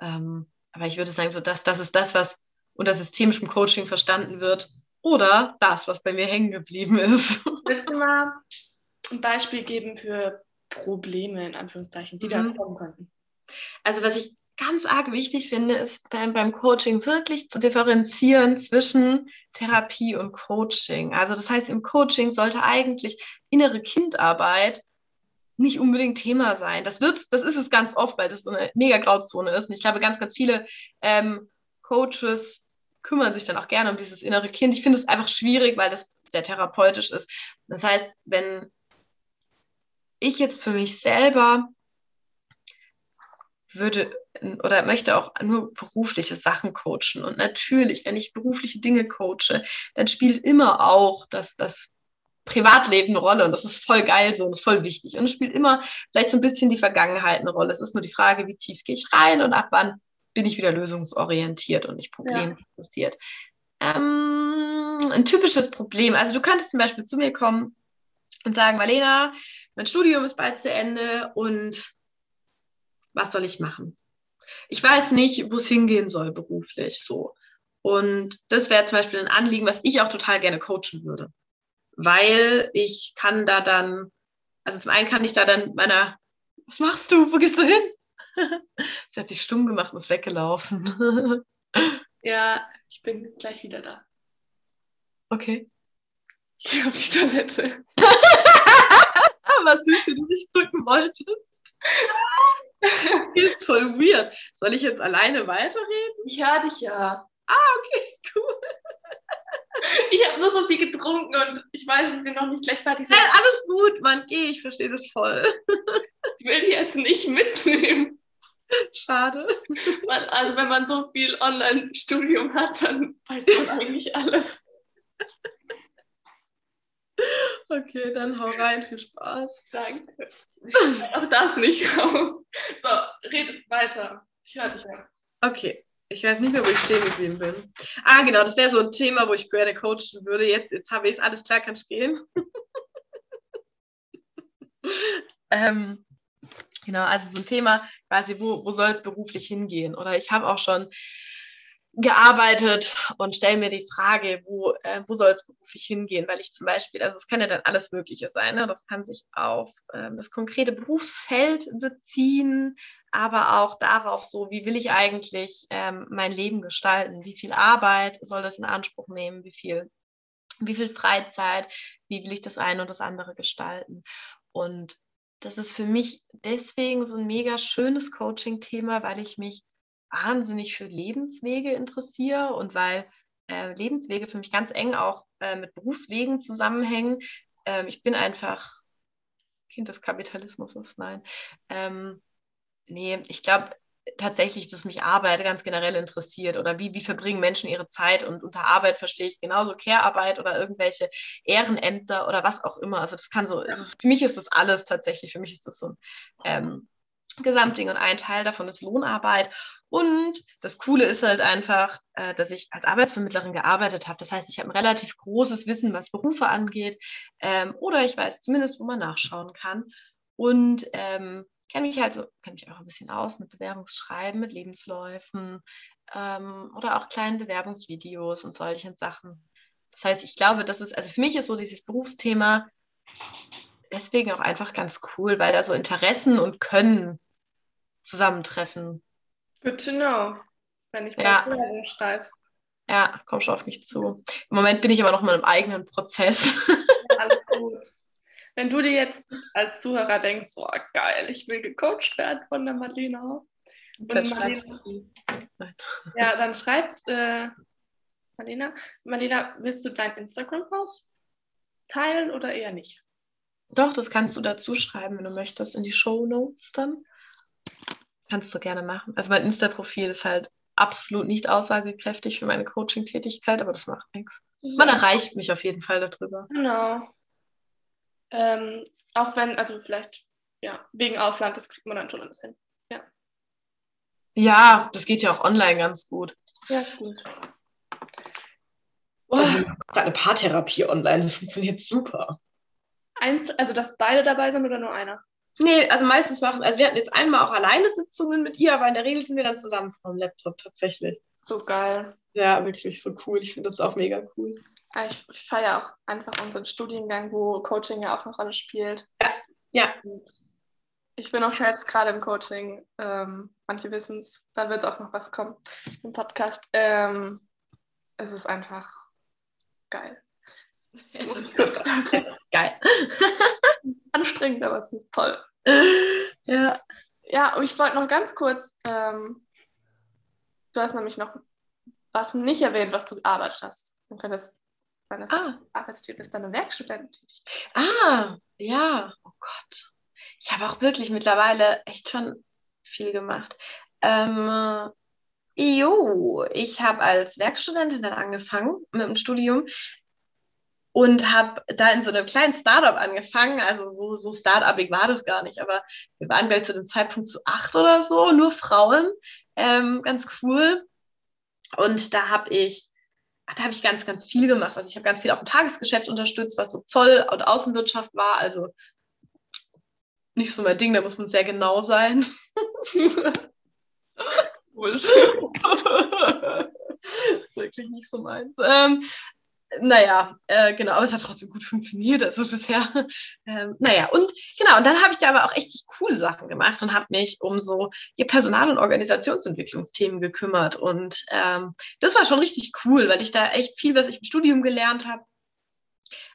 Ähm, aber ich würde sagen, so das, das ist das, was unter systemischem Coaching verstanden wird. Oder das, was bei mir hängen geblieben ist. [laughs] Willst du mal ein Beispiel geben für Probleme, in Anführungszeichen, die mhm. da kommen könnten? Also was ich ganz arg wichtig finde, ist beim, beim Coaching wirklich zu differenzieren zwischen Therapie und Coaching. Also das heißt, im Coaching sollte eigentlich innere Kindarbeit nicht unbedingt Thema sein. Das wird, das ist es ganz oft, weil das so eine mega Grauzone ist. Und ich glaube, ganz, ganz viele ähm, Coaches kümmern sich dann auch gerne um dieses innere Kind. Ich finde es einfach schwierig, weil das sehr therapeutisch ist. Das heißt, wenn ich jetzt für mich selber würde oder möchte auch nur berufliche Sachen coachen. Und natürlich, wenn ich berufliche Dinge coache, dann spielt immer auch das, das Privatleben eine Rolle und das ist voll geil so und das ist voll wichtig. Und es spielt immer vielleicht so ein bisschen die Vergangenheit eine Rolle. Es ist nur die Frage, wie tief gehe ich rein und ab wann bin ich wieder lösungsorientiert und nicht problemfokussiert. Ja. Ähm, ein typisches Problem, also du könntest zum Beispiel zu mir kommen und sagen, Marlena, mein Studium ist bald zu Ende und was soll ich machen? Ich weiß nicht, wo es hingehen soll beruflich so. Und das wäre zum Beispiel ein Anliegen, was ich auch total gerne coachen würde. Weil ich kann da dann, also zum einen kann ich da dann meiner, was machst du? Wo gehst du hin? [laughs] Sie hat sich stumm gemacht und ist weggelaufen. [laughs] ja, ich bin gleich wieder da. Okay. Ich gehe auf die Toilette. [laughs] was süß, wie du dich drücken wolltest. [laughs] ist voll weird. Soll ich jetzt alleine weiterreden? Ich höre dich ja. Ah, okay, [laughs] cool. Ich habe nur so viel getrunken und ich weiß, dass wir noch nicht gleich fertig sind. Nein, alles gut, Mann, geh, ich verstehe das voll. [laughs] Ich will die jetzt nicht mitnehmen. Schade. Man, also wenn man so viel Online-Studium hat, dann weiß man eigentlich alles. Okay, dann hau rein, viel Spaß. Danke. [laughs] Auch das nicht raus. So, red weiter. Ich höre dich ja. Okay, ich weiß nicht mehr, wo ich stehen geblieben bin. Ah, genau, das wäre so ein Thema, wo ich gerne coachen würde. Jetzt, jetzt habe ich es, alles klar, kannst gehen. [laughs] ähm, Genau, also so ein Thema quasi, wo, wo soll es beruflich hingehen? Oder ich habe auch schon gearbeitet und stelle mir die Frage, wo, äh, wo soll es beruflich hingehen? Weil ich zum Beispiel, also es kann ja dann alles Mögliche sein, ne? das kann sich auf ähm, das konkrete Berufsfeld beziehen, aber auch darauf so, wie will ich eigentlich ähm, mein Leben gestalten? Wie viel Arbeit soll das in Anspruch nehmen? Wie viel, wie viel Freizeit? Wie will ich das eine und das andere gestalten? Und das ist für mich deswegen so ein mega schönes Coaching-Thema, weil ich mich wahnsinnig für Lebenswege interessiere und weil äh, Lebenswege für mich ganz eng auch äh, mit Berufswegen zusammenhängen. Ähm, ich bin einfach Kind des Kapitalismus, nein. Ähm, nee, ich glaube tatsächlich, dass mich Arbeit ganz generell interessiert oder wie, wie verbringen Menschen ihre Zeit und unter Arbeit verstehe ich genauso Care-Arbeit oder irgendwelche Ehrenämter oder was auch immer. Also das kann so, also für mich ist das alles tatsächlich, für mich ist das so ein ähm, Gesamtding und ein Teil davon ist Lohnarbeit. Und das Coole ist halt einfach, äh, dass ich als Arbeitsvermittlerin gearbeitet habe. Das heißt, ich habe ein relativ großes Wissen, was Berufe angeht. Ähm, oder ich weiß zumindest, wo man nachschauen kann. Und ähm, kenne mich halt so, kenne mich auch ein bisschen aus mit Bewerbungsschreiben, mit Lebensläufen ähm, oder auch kleinen Bewerbungsvideos und solchen Sachen. Das heißt, ich glaube, das ist, also für mich ist so dieses Berufsthema deswegen auch einfach ganz cool, weil da so Interessen und Können zusammentreffen. Good to know, wenn ich Ja. mal schreibe. Ja, komm schon auf mich zu. Im Moment bin ich aber noch mal im eigenen Prozess. [laughs] Alles gut. Wenn du dir jetzt als Zuhörer denkst, oh geil, ich will gecoacht werden von der Marlena. Dann Und schreibst Marlena, ja, dann schreibt äh, Marlena, Marlena, willst du dein Instagram-Post teilen oder eher nicht? Doch, das kannst du dazu schreiben, wenn du möchtest, in die Show Notes dann. Kannst du gerne machen. Also mein Insta-Profil ist halt absolut nicht aussagekräftig für meine Coaching-Tätigkeit, aber das macht nichts. Man erreicht mich auf jeden Fall darüber. Genau. Ähm, auch wenn, also vielleicht, ja, wegen Ausland, das kriegt man dann schon alles hin. Ja, das geht ja auch online ganz gut. Ja, stimmt. Also, machen gerade eine Paartherapie online, das funktioniert super. Eins, also dass beide dabei sind oder nur einer? Nee, also meistens machen, also wir hatten jetzt einmal auch alleine Sitzungen mit ihr, aber in der Regel sind wir dann zusammen vor dem Laptop tatsächlich. So geil. Ja, wirklich so cool. Ich finde das auch mega cool. Ah, Ich, ich feiere auch einfach unseren Studiengang, wo Coaching ja auch eine Rolle spielt. Ja. Und ich bin auch jetzt gerade im Coaching. Ähm, manche wissen es, da wird auch noch was kommen im Podcast. Ähm, es ist einfach geil. Muss ich [laughs] kurz sagen. Geil. [laughs] Anstrengend, aber es ist toll. Ja. Ja, und ich wollte noch ganz kurz, ähm, du hast nämlich noch was nicht erwähnt, was du gearbeitet hast. Du könntest, wenn das Ah. Arbeitstitel ist, deine Werkstudententätigkeit. Ah, ja. Oh Gott. Ich habe auch wirklich mittlerweile echt schon viel gemacht. Ähm, jo, ich habe als Werkstudentin dann angefangen mit dem Studium und habe da in so einem kleinen Startup angefangen. Also so, so Startupig war das gar nicht, aber wir waren gleich zu dem Zeitpunkt zu acht oder so, nur Frauen. Ähm, ganz cool. Und da habe ich ach, da habe ich ganz, ganz viel gemacht. Also ich habe ganz viel auch im Tagesgeschäft unterstützt, was so Zoll und Außenwirtschaft war. Also nicht so mein Ding, da muss man sehr genau sein. [laughs] [laughs] Wirklich nicht so meins. Ähm, naja, äh, genau, aber es hat trotzdem gut funktioniert, also bisher. Ähm, naja, und genau, und dann habe ich da aber auch echt coole Sachen gemacht und habe mich um so ja, Personal- und Organisationsentwicklungsthemen gekümmert. Und ähm, das war schon richtig cool, weil ich da echt viel, was ich im Studium gelernt habe,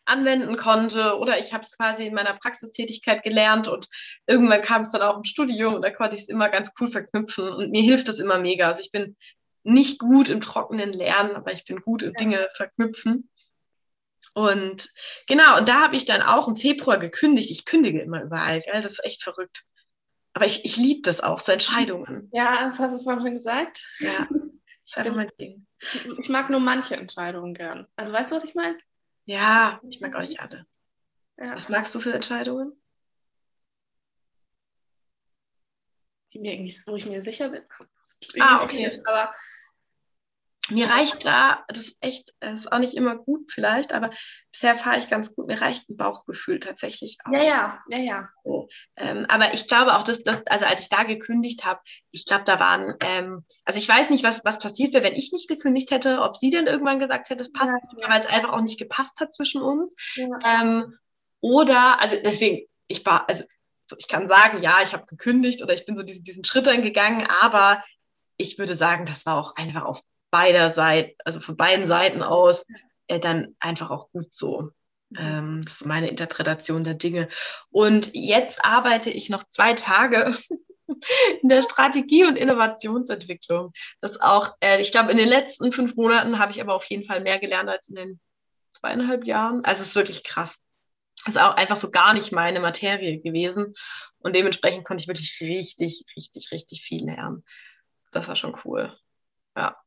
anwenden konnte oder ich habe es quasi in meiner Praxistätigkeit gelernt und irgendwann kam es dann auch im Studium und da konnte ich es immer ganz cool verknüpfen und mir hilft das immer mega. Also ich bin nicht gut im trockenen Lernen, aber ich bin gut im Dinge verknüpfen. Und genau, und da habe ich dann auch im Februar gekündigt. Ich kündige immer überall, gell? das ist echt verrückt. Aber ich, ich liebe das auch, so Entscheidungen. Ja, das hast du vorhin schon gesagt. Ja, [laughs] ist einfach mein Ding. Ich, ich mag nur manche Entscheidungen gern. Also weißt du, was ich meine? Ja, ich mag auch nicht alle. Ja. Was magst du für Entscheidungen? Die mir irgendwie, wo ich mir sicher bin. Ah, okay. jetzt, Aber mir reicht da, das ist echt, das ist auch nicht immer gut vielleicht, aber bisher fahre ich ganz gut. Mir reicht ein Bauchgefühl tatsächlich auch. Ja, ja, ja, ja. So. Ähm, aber ich glaube auch, dass das, also als ich da gekündigt habe, ich glaube, da waren, ähm, also ich weiß nicht, was, was passiert wäre, wenn ich nicht gekündigt hätte, ob sie denn irgendwann gesagt hätte, es passt, ja, weil es einfach auch nicht gepasst hat zwischen uns. Ja. Ähm, oder, also deswegen, ich war, also ich kann sagen, ja, ich habe gekündigt oder ich bin so diesen, diesen Schritt eingegangen, aber ich würde sagen, das war auch einfach auf beider Seiten, also von beiden Seiten aus, äh, dann einfach auch gut so. Mhm. Ähm, das ist meine Interpretation der Dinge. Und jetzt arbeite ich noch zwei Tage [laughs] in der Strategie- und Innovationsentwicklung. Das auch, äh, ich glaube, in den letzten fünf Monaten habe ich aber auf jeden Fall mehr gelernt als in den zweieinhalb Jahren. Also es ist wirklich krass. Es ist auch einfach so gar nicht meine Materie gewesen. Und dementsprechend konnte ich wirklich richtig, richtig, richtig viel lernen. Das war schon cool. Ja.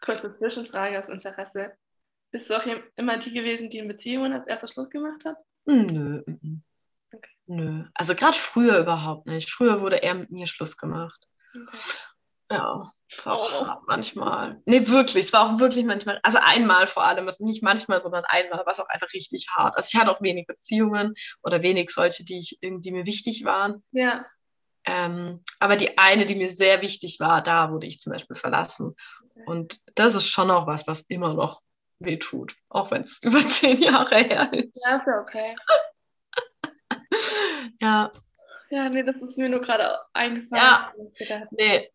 Kurze Zwischenfrage aus Interesse. Bist du auch immer die gewesen, die in Beziehungen als erster Schluss gemacht hat? Nö. Okay. Nö. Also gerade früher überhaupt nicht. Früher wurde eher mit mir Schluss gemacht. Okay. Ja, es war auch oh. hart manchmal. Nee, wirklich, es war auch wirklich manchmal, also einmal vor allem, also nicht manchmal, sondern einmal war es auch einfach richtig hart. Also ich hatte auch wenig Beziehungen oder wenig solche, die ich irgendwie mir wichtig waren. Ja. Ähm, aber die eine, die mir sehr wichtig war, da wurde ich zum Beispiel verlassen. Und das ist schon auch was, was immer noch wehtut, auch wenn es [laughs] über zehn Jahre her ist. Ja, ist ja okay. [laughs] ja. Ja, nee, das ist mir nur gerade eingefallen. Ja, gedacht, nee.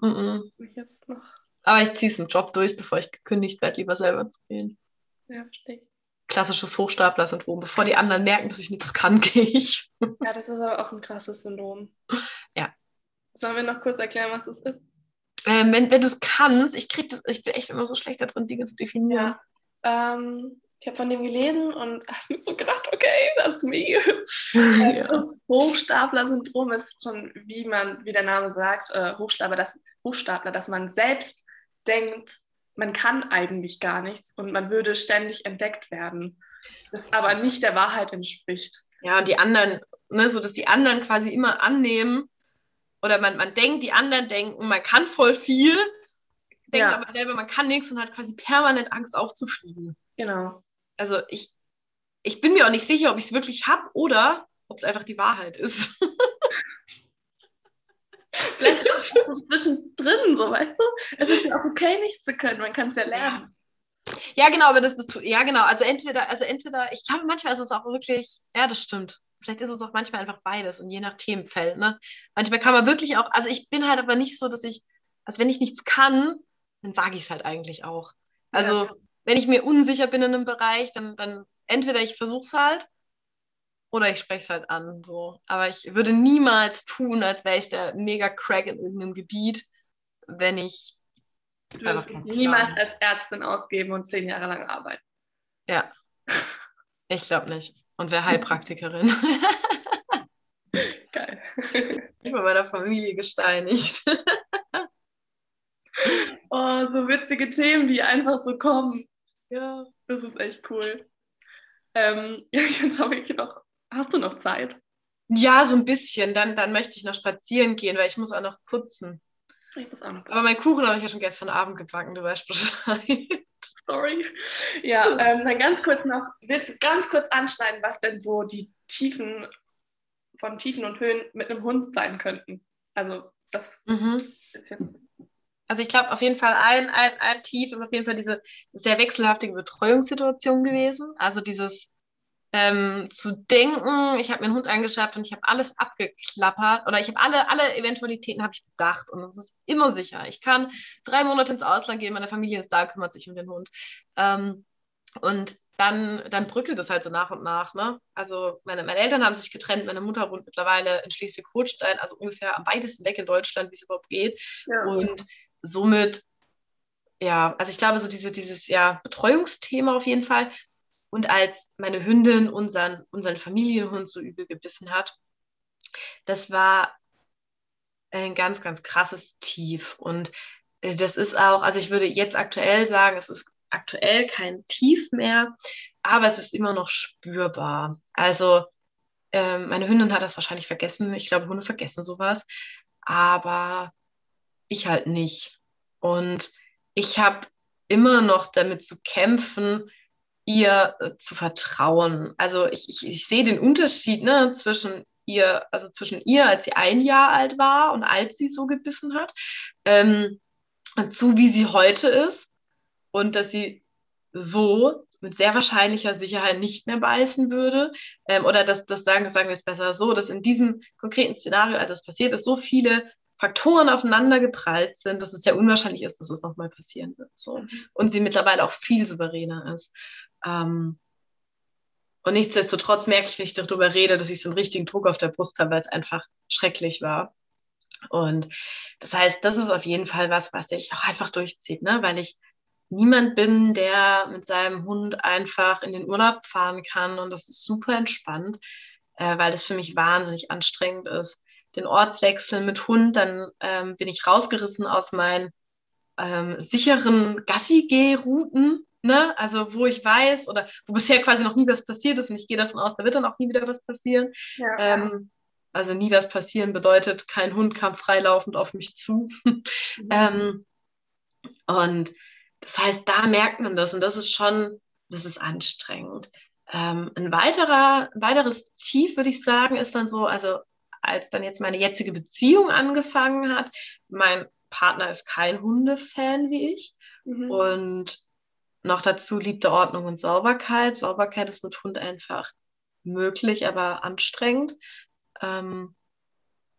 Jetzt noch. Aber ich ziehe es einen Job durch, bevor ich gekündigt werde, lieber selber zu gehen. Ja, verstehe ich. Klassisches Hochstapler-Syndrom. Bevor die anderen merken, dass ich nichts kann, [laughs] gehe ich. ja, das ist aber auch ein krasses Syndrom. Sollen wir noch kurz erklären, was das ist? Ähm, wenn wenn du es kannst, ich krieg das, ich bin echt immer so schlecht darin, Dinge zu definieren. Ja. Ähm, ich habe von dem gelesen und [laughs] habe mir so gedacht, okay, das ist mega. [laughs] ja. Das Hochstapler-Syndrom ist schon, wie man, wie der Name sagt, äh, Hochstapler, das, Hochstapler, dass man selbst denkt, man kann eigentlich gar nichts und man würde ständig entdeckt werden. Das aber nicht der Wahrheit entspricht. Ja, die anderen, ne, so dass die anderen quasi immer annehmen, oder man, man denkt, die anderen denken, man kann voll viel, denkt ja. aber selber, man kann nichts und hat quasi permanent Angst aufzufliegen. Genau. Also ich, ich bin mir auch nicht sicher, ob ich es wirklich habe oder ob es einfach die Wahrheit ist. [laughs] Vielleicht auch zwischendrin, so weißt du? Es ist ja auch okay, nichts zu können, man kann es ja lernen. Ja, genau, aber das ist, ja genau, also entweder, also entweder, ich glaube, manchmal ist es auch wirklich, ja, das stimmt vielleicht ist es auch manchmal einfach beides und je nach Themenfeld. Ne? Manchmal kann man wirklich auch, also ich bin halt aber nicht so, dass ich, also wenn ich nichts kann, dann sage ich es halt eigentlich auch. Also ja. wenn ich mir unsicher bin in einem Bereich, dann, dann entweder ich versuche es halt oder ich spreche es halt an. So. Aber ich würde niemals tun, als wäre ich der mega Crack in irgendeinem Gebiet, wenn ich. Du würdest es niemals als Ärztin ausgeben und zehn Jahre lang arbeiten. Ja. [laughs] Ich glaube nicht und wäre Heilpraktikerin. [laughs] Geil. Ich bei der Familie gesteinigt. oh, so witzige Themen, die einfach so kommen. Ja. Das ist echt cool. Ähm, [laughs] jetzt habe ich noch. Hast du noch Zeit? Ja, so ein bisschen. Dann, dann möchte ich noch spazieren gehen, weil ich muss auch noch putzen. Ich muss auch noch. Aber meinen Kuchen habe ich ja schon gestern Abend gebacken, du weißt Bescheid. [laughs] Sorry. Ja, ähm, dann ganz kurz noch, willst du ganz kurz anschneiden, was denn so die Tiefen von Tiefen und Höhen mit einem Hund sein könnten? Also das mhm. Also ich glaube auf jeden Fall ein, ein, ein Tief ist auf jeden Fall diese sehr wechselhaftige Betreuungssituation gewesen. Also dieses ähm, zu denken, ich habe mir einen Hund angeschafft und ich habe alles abgeklappert oder ich habe alle, alle Eventualitäten habe ich bedacht und es ist immer sicher. Ich kann drei Monate ins Ausland gehen, meine Familie ist da, kümmert sich um den Hund. Ähm, und dann, dann bröckelt es halt so nach und nach. Ne? Also meine, meine Eltern haben sich getrennt, meine Mutter wohnt mittlerweile in Schleswig-Holstein, also ungefähr am weitesten weg in Deutschland, wie es überhaupt geht. Ja. Und somit ja, also ich glaube, so diese, dieses ja, Betreuungsthema auf jeden Fall und als meine Hündin unseren, unseren Familienhund so übel gebissen hat, das war ein ganz, ganz krasses Tief. Und äh, das ist auch, also ich würde jetzt aktuell sagen, es ist aktuell kein Tief mehr, aber es ist immer noch spürbar. Also ähm, meine Hündin hat das wahrscheinlich vergessen. Ich glaube, Hunde vergessen sowas. Aber ich halt nicht. Und ich habe immer noch damit zu kämpfen, ihr äh, zu vertrauen. Also ich, ich, ich sehe den Unterschied ne, zwischen ihr, also zwischen ihr, als sie ein Jahr alt war und als sie so gebissen hat, ähm, zu wie sie heute ist und dass sie so mit sehr wahrscheinlicher Sicherheit nicht mehr beißen würde. Ähm, oder dass das sagen, sagen wir es besser so, dass in diesem konkreten Szenario, als es passiert ist, so viele Faktoren aufeinander geprallt sind, dass es sehr unwahrscheinlich ist, dass es nochmal passieren wird. So. Mhm. Und sie mittlerweile auch viel souveräner ist. Ähm, und nichtsdestotrotz merke ich, wenn ich darüber rede, dass ich so einen richtigen Druck auf der Brust habe, weil es einfach schrecklich war. Und das heißt, das ist auf jeden Fall was, was sich auch einfach durchzieht, ne? weil ich niemand bin, der mit seinem Hund einfach in den Urlaub fahren kann. Und das ist super entspannt, äh, weil das für mich wahnsinnig anstrengend ist. Den Ortswechsel mit Hund, dann ähm, bin ich rausgerissen aus meinen ähm, sicheren Gassi-Geh-Routen, ne? also wo ich weiß oder wo bisher quasi noch nie was passiert ist und ich gehe davon aus, da wird dann auch nie wieder was passieren. Ja. Ähm, also nie was passieren bedeutet, kein Hund kam freilaufend auf mich zu. Mhm. [laughs] [laughs] ähm, und das heißt, da merkt man das und das ist schon, das ist anstrengend. Ähm, ein weiterer, weiteres Tief, würde ich sagen, ist dann so, also als dann jetzt meine jetzige Beziehung angefangen hat, mein Partner ist kein Hundefan wie ich mhm. und noch dazu liebt er Ordnung und Sauberkeit. Sauberkeit ist mit Hund einfach möglich, aber anstrengend. Ähm,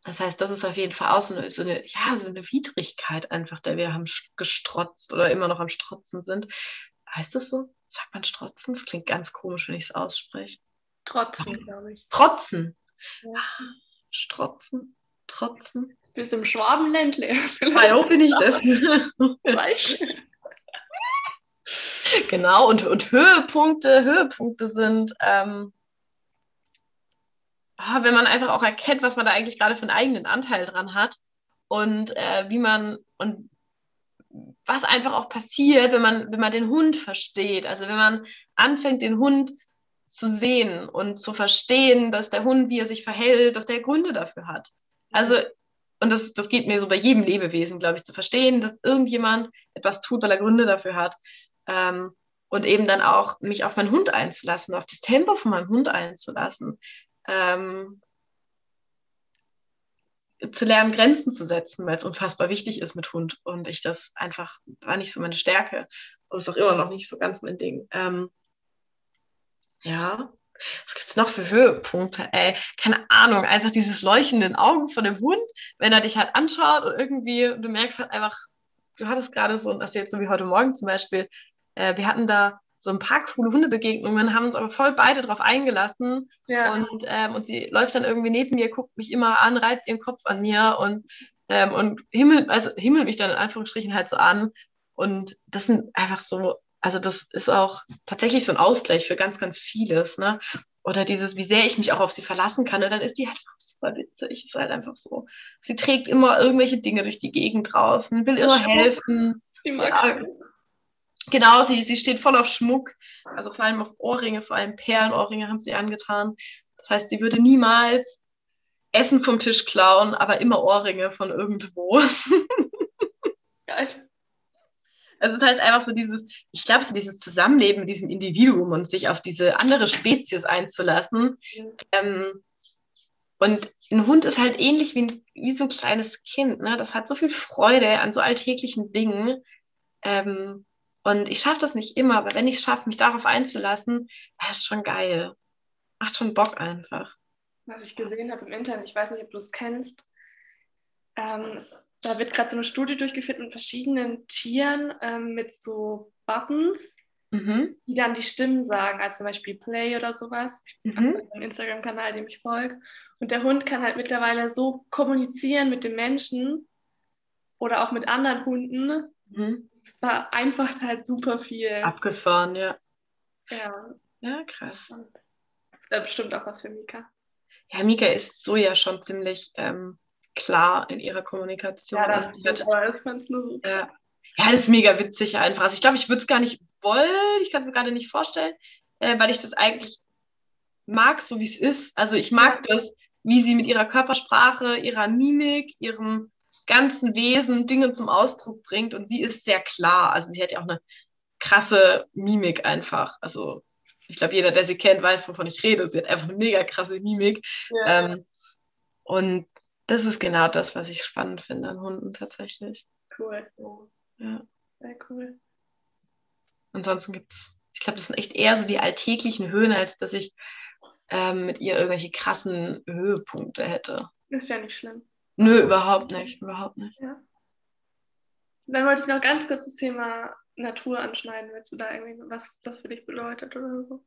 das heißt, das ist auf jeden Fall auch so eine, so eine, ja, so eine Widrigkeit einfach, der wir haben gestrotzt oder immer noch am Strotzen sind. Heißt das so? Sagt man Strotzen? Das klingt ganz komisch, wenn ich es ausspreche. Trotzen, glaube ich. Trotzen. Ja. Ah, strotzen, trotzen. Bis im Schwabenländle. Ja, bin ich das. [laughs] genau, und, und Höhepunkte, Höhepunkte sind, ähm, Ah, wenn man einfach auch erkennt, was man da eigentlich gerade für einen eigenen Anteil dran hat und äh, wie man und was einfach auch passiert, wenn man, wenn man den Hund versteht. Also wenn man anfängt, den Hund zu sehen und zu verstehen, dass der Hund, wie er sich verhält, dass der Gründe dafür hat. Also, und das, das geht mir so bei jedem Lebewesen, glaube ich, zu verstehen, dass irgendjemand etwas tut, weil er Gründe dafür hat. Ähm, und eben dann auch mich auf meinen Hund einzulassen, auf das Tempo von meinem Hund einzulassen ähm, zu lernen, Grenzen zu setzen, weil es unfassbar wichtig ist mit Hund. Und ich das einfach, war nicht so meine Stärke. Und ist auch immer noch nicht so ganz mein Ding. Ähm, ja. Was gibt es noch für Höhepunkte? Ey, keine Ahnung, einfach dieses leuchtenden Augen von dem Hund, wenn er dich halt anschaut und irgendwie, du merkst halt einfach, du hattest gerade so, das jetzt so wie heute Morgen zum Beispiel, äh, wir hatten da so ein paar coole Hundebegegnungen, haben uns aber voll beide drauf eingelassen. Ja. Und, ähm, und sie läuft dann irgendwie neben mir, guckt mich immer an, reibt ihren Kopf an mir und, ähm, und himmelt, also himmelt mich dann in Anführungsstrichen halt so an. Und das sind einfach so, also das ist auch tatsächlich so ein Ausgleich für ganz, ganz vieles, ne? Oder dieses, wie sehr ich mich auch auf sie verlassen kann. Und dann ist die halt super witzig. Ist halt einfach so. Sie trägt immer irgendwelche Dinge durch die Gegend draußen, will immer helfen. Sie mag ja, Genau, sie, sie steht voll auf Schmuck, also vor allem auf Ohrringe, vor allem Perlenohrringe haben sie angetan. Das heißt, sie würde niemals Essen vom Tisch klauen, aber immer Ohrringe von irgendwo. [laughs] Geil. Also das heißt einfach so dieses, ich glaube, so dieses Zusammenleben mit diesem Individuum und sich auf diese andere Spezies einzulassen. Ja. Ähm, und ein Hund ist halt ähnlich wie, wie so ein kleines Kind. Ne? Das hat so viel Freude an so alltäglichen Dingen. Ähm, und ich schaffe das nicht immer, aber wenn ich es schaffe, mich darauf einzulassen, das ist schon geil. Macht schon Bock einfach. Was ich gesehen habe im Internet, ich weiß nicht, ob du es kennst, ähm, da wird gerade so eine Studie durchgeführt mit verschiedenen Tieren ähm, mit so Buttons, mhm. die dann die Stimmen sagen, also zum Beispiel Play oder sowas. Mhm. Auf Instagram-Kanal, dem ich folge. Und der Hund kann halt mittlerweile so kommunizieren mit dem Menschen oder auch mit anderen Hunden, Mhm. Es vereinfacht halt super viel. Abgefahren, ja. Ja. Ja, krass. Das wäre bestimmt auch was für Mika. Ja, Mika ist so ja schon ziemlich ähm, klar in ihrer Kommunikation. Ja, das ist, ich fand nur so ja. ja, das ist mega witzig einfach. Also ich glaube, ich würde es gar nicht wollen. Ich kann es mir gerade nicht vorstellen, äh, weil ich das eigentlich mag, so wie es ist. Also ich mag das, wie sie mit ihrer Körpersprache, ihrer Mimik, ihrem ganzen Wesen Dinge zum Ausdruck bringt und sie ist sehr klar. Also sie hat ja auch eine krasse Mimik einfach. Also ich glaube, jeder, der sie kennt, weiß, wovon ich rede. Sie hat einfach eine mega krasse Mimik. Ja. Ähm, und das ist genau das, was ich spannend finde an Hunden tatsächlich. Cool. Ja. Sehr cool. Ansonsten gibt es, ich glaube, das sind echt eher so die alltäglichen Höhen, als dass ich ähm, mit ihr irgendwelche krassen Höhepunkte hätte. Ist ja nicht schlimm. Nö, überhaupt nicht, überhaupt nicht. Ja. Dann wollte ich noch ganz kurz das Thema Natur anschneiden. Willst du da irgendwie, was das für dich bedeutet oder so?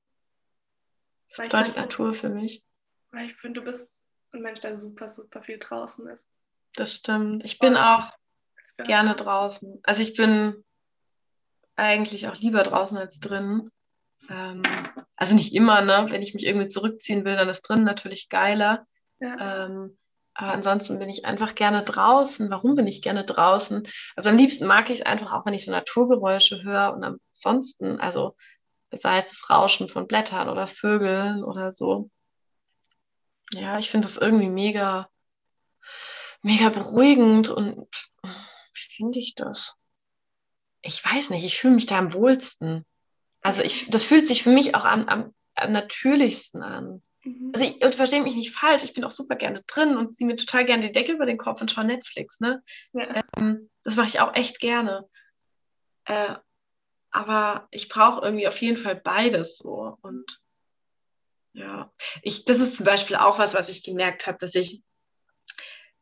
Was bedeutet Natur für mich? Weil ich finde, du bist ein Mensch, der super, super viel draußen ist. Das stimmt. Ich bin auch gerne draußen. Also ich bin eigentlich auch lieber draußen als drin. Ähm, also nicht immer, ne? Wenn ich mich irgendwie zurückziehen will, dann ist drin natürlich geiler. Ja. Ähm, aber ansonsten bin ich einfach gerne draußen. Warum bin ich gerne draußen? Also am liebsten mag ich es einfach auch, wenn ich so Naturgeräusche höre und ansonsten, also sei es das Rauschen von Blättern oder Vögeln oder so. Ja, ich finde das irgendwie mega, mega beruhigend und wie finde ich das? Ich weiß nicht, ich fühle mich da am wohlsten. Also ich, das fühlt sich für mich auch am, am, am natürlichsten an. Mhm. Also ich verstehe mich nicht falsch, ich bin auch super gerne drin und ziehe mir total gerne die Decke über den Kopf und schaue Netflix. Ne? Ja. Ähm, das mache ich auch echt gerne. Äh, aber ich brauche irgendwie auf jeden Fall beides so. Und ja, ich, das ist zum Beispiel auch was, was ich gemerkt habe, dass ich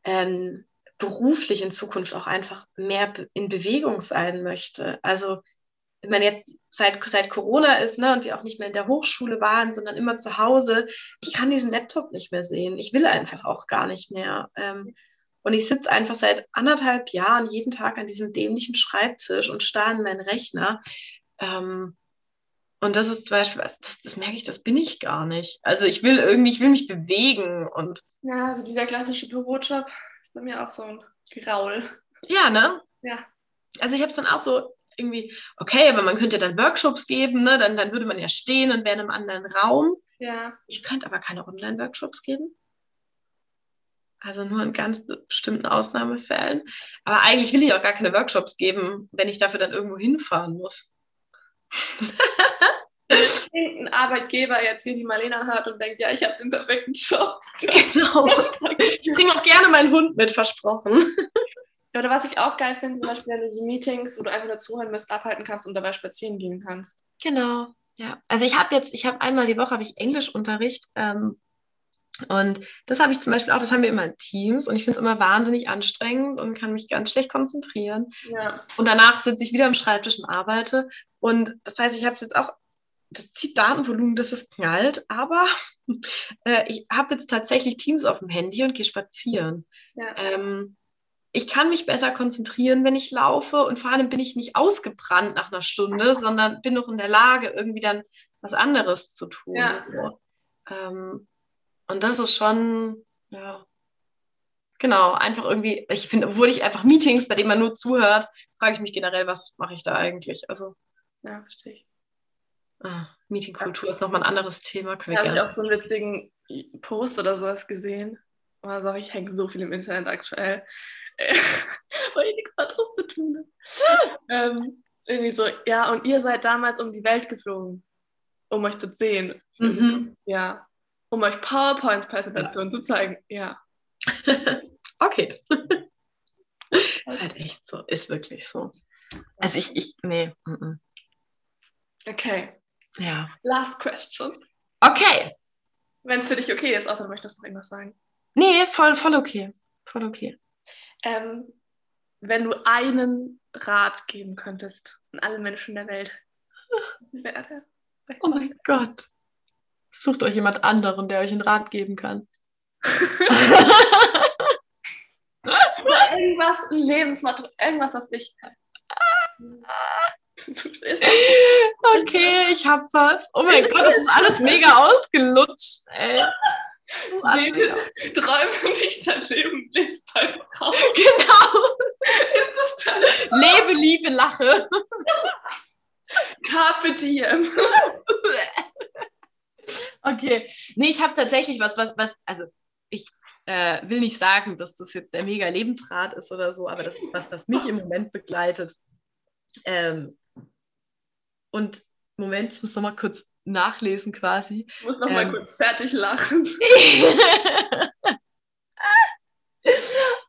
ähm, beruflich in Zukunft auch einfach mehr in Bewegung sein möchte. Also wenn man jetzt seit, seit Corona ist ne, und wir auch nicht mehr in der Hochschule waren, sondern immer zu Hause, ich kann diesen Laptop nicht mehr sehen. Ich will einfach auch gar nicht mehr. Ähm, und ich sitze einfach seit anderthalb Jahren jeden Tag an diesem dämlichen Schreibtisch und starre in meinen Rechner. Ähm, und das ist zum Beispiel, das, das, merke ich, das bin ich gar nicht. Also ich will irgendwie, ich will mich bewegen und. Ja, also dieser klassische Bürojob ist bei mir auch so ein Graul. Ja, ne? Ja. Also ich habe es dann auch so, irgendwie, okay, aber man könnte dann Workshops geben, ne? dann, dann würde man ja stehen und wäre in einem anderen Raum. Ja. Ich könnte aber keine Online-Workshops geben. Also nur in ganz bestimmten Ausnahmefällen. Aber eigentlich will ich auch gar keine Workshops geben, wenn ich dafür dann irgendwo hinfahren muss. [laughs] ein Arbeitgeber jetzt hier die Marlena hört und denkt, ja, ich habe den perfekten Job. [laughs] Genau. [laughs] Ich bringe auch gerne meinen Hund mit, versprochen. Oder was ich auch geil finde, zum Beispiel, wenn du so Meetings, wo du einfach nur zuhören musst, abhalten kannst und dabei spazieren gehen kannst. Genau, ja. Also ich habe jetzt, ich habe einmal die Woche habe ich Englischunterricht ähm, und das habe ich zum Beispiel auch, das haben wir immer in Teams und ich finde es immer wahnsinnig anstrengend und kann mich ganz schlecht konzentrieren. Ja. Und danach sitze ich wieder am Schreibtisch und arbeite. Und das heißt, ich habe jetzt auch, das zieht Datenvolumen, das ist knallt, aber [laughs] äh, ich habe jetzt tatsächlich Teams auf dem Handy und gehe spazieren. Ja. Ähm, ich kann mich besser konzentrieren, wenn ich laufe und vor allem bin ich nicht ausgebrannt nach einer Stunde, sondern bin noch in der Lage, irgendwie dann was anderes zu tun. Ja. So. Ähm, und das ist schon, ja, genau, einfach irgendwie, ich finde, obwohl ich einfach Meetings, bei denen man nur zuhört, frage ich mich generell, was mache ich da eigentlich? Also, ja, verstehe ich. Ah, Meetingkultur ist nochmal ein anderes Thema. Da habe ich auch so einen witzigen Post oder sowas gesehen. Also ich hänge so viel im Internet aktuell. [laughs] weil ich nichts anderes zu tun habe. ähm, irgendwie so, ja, und ihr seid damals um die Welt geflogen, um euch zu sehen. Mhm. Ja. Um euch PowerPoints-Präsentationen ja. zu zeigen. Ja. [laughs] okay. [laughs] ist halt echt so. Ist wirklich so. Also ich, ich, nee. Mm Okay. Ja. Last question. Okay. Wenn es für dich okay ist, außer du möchtest noch irgendwas sagen. Nee, voll, voll okay. Voll okay. Ähm, wenn du einen Rat geben könntest an alle Menschen der Welt, [laughs] wer der? Oh mein Gott. Sucht euch jemand anderen, der euch einen Rat geben kann. [laughs] Irgendwas, ein Lebensmotto, irgendwas, was dich. [laughs] okay, ich hab was. Oh mein Gott, das ist alles mega ausgelutscht, ey. Träume nicht dein Leben, lebe dein Traum. [laughs] Genau. Ist das das? Lebe, liebe, lache. Carpe diem. okay. Nee, ich habe tatsächlich was, was, was, also ich äh, will nicht sagen, dass das jetzt der mega Lebensrat ist oder so, aber das ist was, das mich im Moment begleitet. Ähm, und Moment, ich muss noch mal kurz nachlesen quasi. Ich muss noch ähm, mal kurz fertig lachen. [laughs]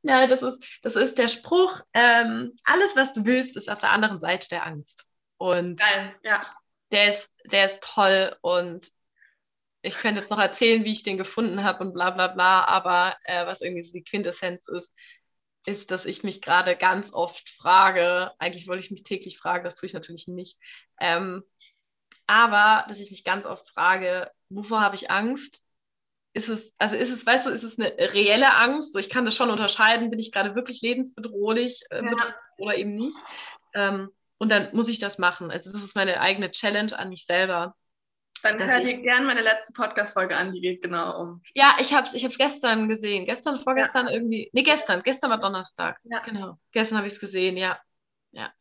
ja, das ist, das ist der Spruch, ähm, alles, was du willst, ist auf der anderen Seite der Angst. Und Geil, ja. der ist, der ist toll und ich könnte jetzt noch erzählen, wie ich den gefunden habe und bla bla bla, aber äh, was irgendwie so die Quintessenz ist, ist, dass ich mich gerade ganz oft frage, eigentlich wollte ich mich täglich fragen, das tue ich natürlich nicht, ähm, aber dass ich mich ganz oft frage, wovor habe ich Angst? Ist es, also ist es, weißt du, ist es eine reelle Angst? So, ich kann das schon unterscheiden, bin ich gerade wirklich lebensbedrohlich äh, ja. oder eben nicht? Ähm, und dann muss ich das machen. Also das ist meine eigene Challenge an mich selber. Dann hör dir gerne meine letzte Podcast-Folge an, die geht genau um. Ja, ich habe es ich gestern gesehen. Gestern, vorgestern ja. irgendwie. Nee, gestern. Gestern war Donnerstag. Ja. Genau. Gestern habe ich es gesehen, ja. Ja.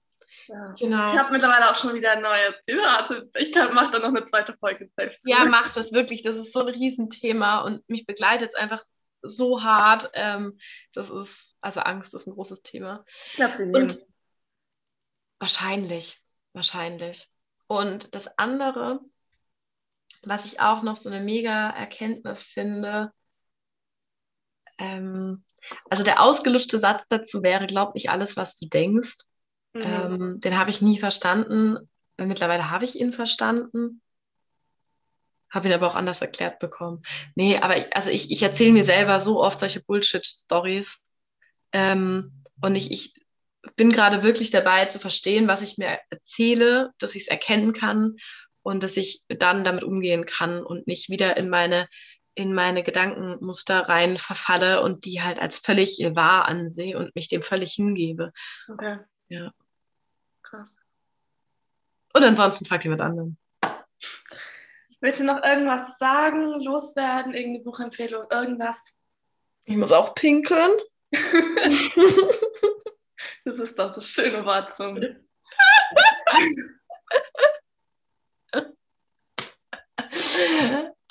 Ja. Genau. Ich habe mittlerweile auch schon wieder neue Zitate. Ich mache da noch eine zweite Folge selbst. Ja, mach das wirklich. Das ist so ein Riesenthema und mich begleitet es einfach so hart. Ähm, das ist, also Angst ist ein großes Thema. Ja, und wahrscheinlich, wahrscheinlich. Und das andere, was ich auch noch so eine mega Erkenntnis finde, ähm, also der ausgelutschte Satz dazu wäre, glaub nicht alles, was du denkst. Mhm. Ähm, den habe ich nie verstanden. Mittlerweile habe ich ihn verstanden. Habe ihn aber auch anders erklärt bekommen. Nee, aber ich, also ich, ich erzähle mir selber so oft solche Bullshit-Stories. Ähm, und ich, ich bin gerade wirklich dabei zu verstehen, was ich mir erzähle, dass ich es erkennen kann und dass ich dann damit umgehen kann und nicht wieder in meine in meine Gedankenmuster rein verfalle und die halt als völlig wahr ansehe und mich dem völlig hingebe. Okay. Ja. Krass. Und ansonsten frag jemand anderen. Willst du noch irgendwas sagen, loswerden, irgendeine Buchempfehlung, irgendwas? Ich muss auch pinkeln. [laughs] das ist doch das schöne Wort zum.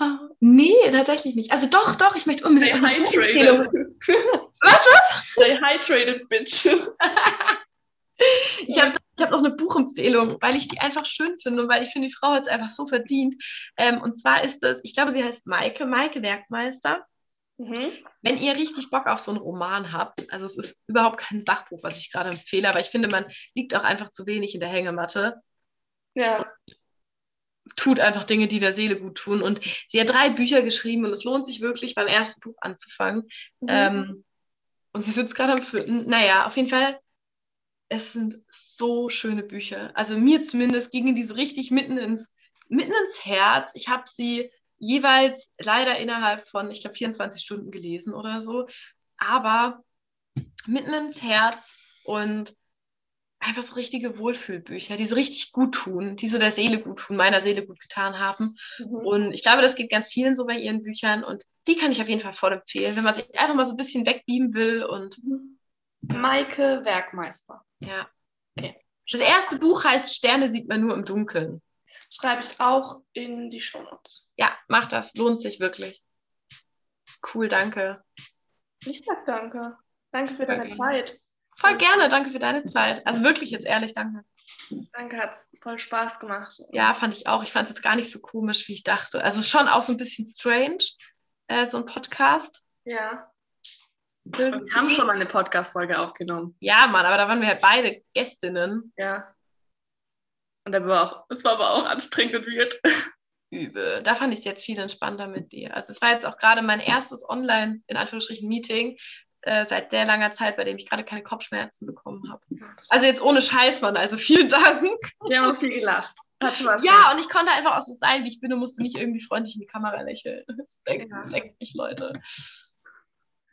Oh, [laughs] nee, tatsächlich nicht. Also doch, doch, ich möchte unbedingt. Stay hydrated. was, was? Stay hydrated, bitch. [laughs] ich habe ich hab noch eine Buchempfehlung, weil ich die einfach schön finde und weil ich finde, die Frau hat es einfach so verdient. Ähm, und zwar ist das, ich glaube, sie heißt Maike, Maike Werkmeister. Mhm. Wenn ihr richtig Bock auf so einen Roman habt, also es ist überhaupt kein Sachbuch, was ich gerade empfehle, aber ich finde, man liegt auch einfach zu wenig in der Hängematte. Ja tut einfach Dinge, die der Seele gut tun. Und sie hat drei Bücher geschrieben und es lohnt sich wirklich beim ersten Buch anzufangen. Mhm. Ähm, und sie sitzt gerade am vierten. Naja, auf jeden Fall, es sind so schöne Bücher. Also mir zumindest gingen die so richtig mitten ins, mitten ins Herz. Ich habe sie jeweils leider innerhalb von, ich glaube, 24 Stunden gelesen oder so. Aber mitten ins Herz und einfach so richtige Wohlfühlbücher, die so richtig gut tun, die so der Seele gut tun, meiner Seele gut getan haben. Mhm. Und ich glaube, das geht ganz vielen so bei ihren Büchern und die kann ich auf jeden Fall voll empfehlen, wenn man sich einfach mal so ein bisschen wegbeamen will und. Maike Werkmeister. Ja. Okay. Das erste Buch heißt Sterne sieht man nur im Dunkeln. Schreibe ich auch in die Show Notes. Ja, mach das. Lohnt sich wirklich. Cool, danke. Ich sag danke. Danke für deine Zeit. Voll gerne, danke für deine Zeit. Also wirklich jetzt ehrlich, danke. Danke, hat es voll Spaß gemacht. Ja, fand ich auch. Ich fand es jetzt gar nicht so komisch, wie ich dachte. Also schon auch so ein bisschen strange, äh, so ein Podcast. Ja. Wir haben schon mal eine Podcast-Folge aufgenommen. Ja, Mann, aber da waren wir halt beide Gästinnen. Ja. Und da war auch, es war aber auch anstrengend und weird. Übel. Da fand ich es jetzt viel entspannter mit dir. Also es war jetzt auch gerade mein erstes Online, in Anführungsstrichen, Meeting, äh, seit sehr langer Zeit, bei dem ich gerade keine Kopfschmerzen bekommen habe. Also jetzt ohne Scheiß, Mann. Also vielen Dank. Wir haben auch viel gelacht. Hat Spaß ja, und ich konnte einfach auch so sein, wie ich bin und musste nicht irgendwie freundlich in die Kamera lächeln. [laughs] Das denkt ja. mich, Leute.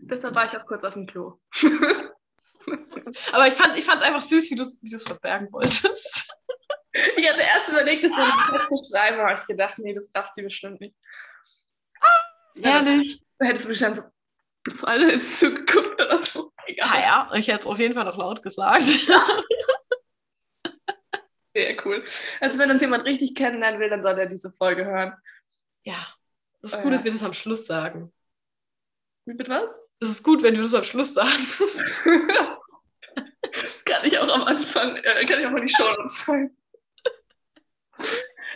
Deshalb war ich auch kurz auf dem Klo. [laughs] Aber ich fand es ich einfach süß, wie du es wie verbergen wolltest. [laughs] Ich hatte erst überlegt, das den zu schreiben, aber ich gedacht, nee, das darf sie bestimmt nicht. Ah, ehrlich. Da hättest du bestimmt so, das eine ist so geguckt oder so. Egal. Ja, ja, ich hätte es auf jeden Fall noch laut gesagt. [laughs] Sehr cool. Also wenn uns jemand richtig kennenlernen will, dann soll er diese Folge hören. Ja, das ist gut, dass wir das am Schluss sagen. Wie bitte was? Es ist gut, wenn du das am Schluss sagst. das [laughs] kann ich auch am Anfang, äh, kann ich auch mal die Show zeigen.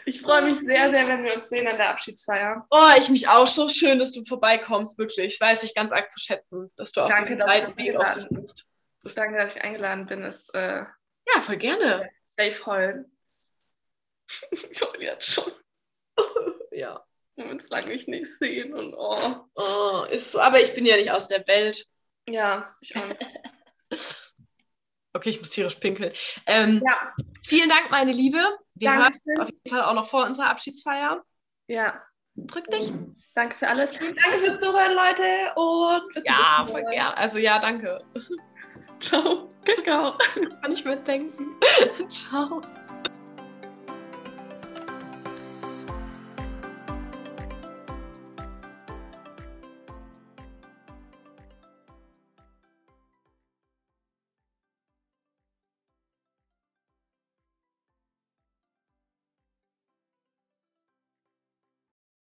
Ich freue mich sehr, sehr, wenn wir uns sehen an der Abschiedsfeier. Oh, ich mich auch. So schön, dass du vorbeikommst, wirklich. Ich weiß dich ganz arg zu schätzen, dass du auch Danke, dass du Weg auf dich. Danke, dass ich eingeladen bin. Ist äh, Ja, voll gerne. safe heulen. [laughs] ich heule jetzt schon. [laughs] Ja. Wir uns lange nicht sehen und oh. Oh, ist. Aber ich bin ja nicht aus der Welt. Ja, ich auch nicht. [laughs] Okay, ich muss tierisch pinkeln. Ähm, Ja, Vielen Dank, meine Liebe. Wir Dankeschön. uns auf jeden Fall auch noch vor unserer Abschiedsfeier. ja. Drück dich. Danke für alles. Danke fürs Zuhören, Leute. Und bis Ja, voll gerne. Also ja, danke. [laughs] Ciao. Kakao. Kann ich mitdenken. [laughs] Ciao.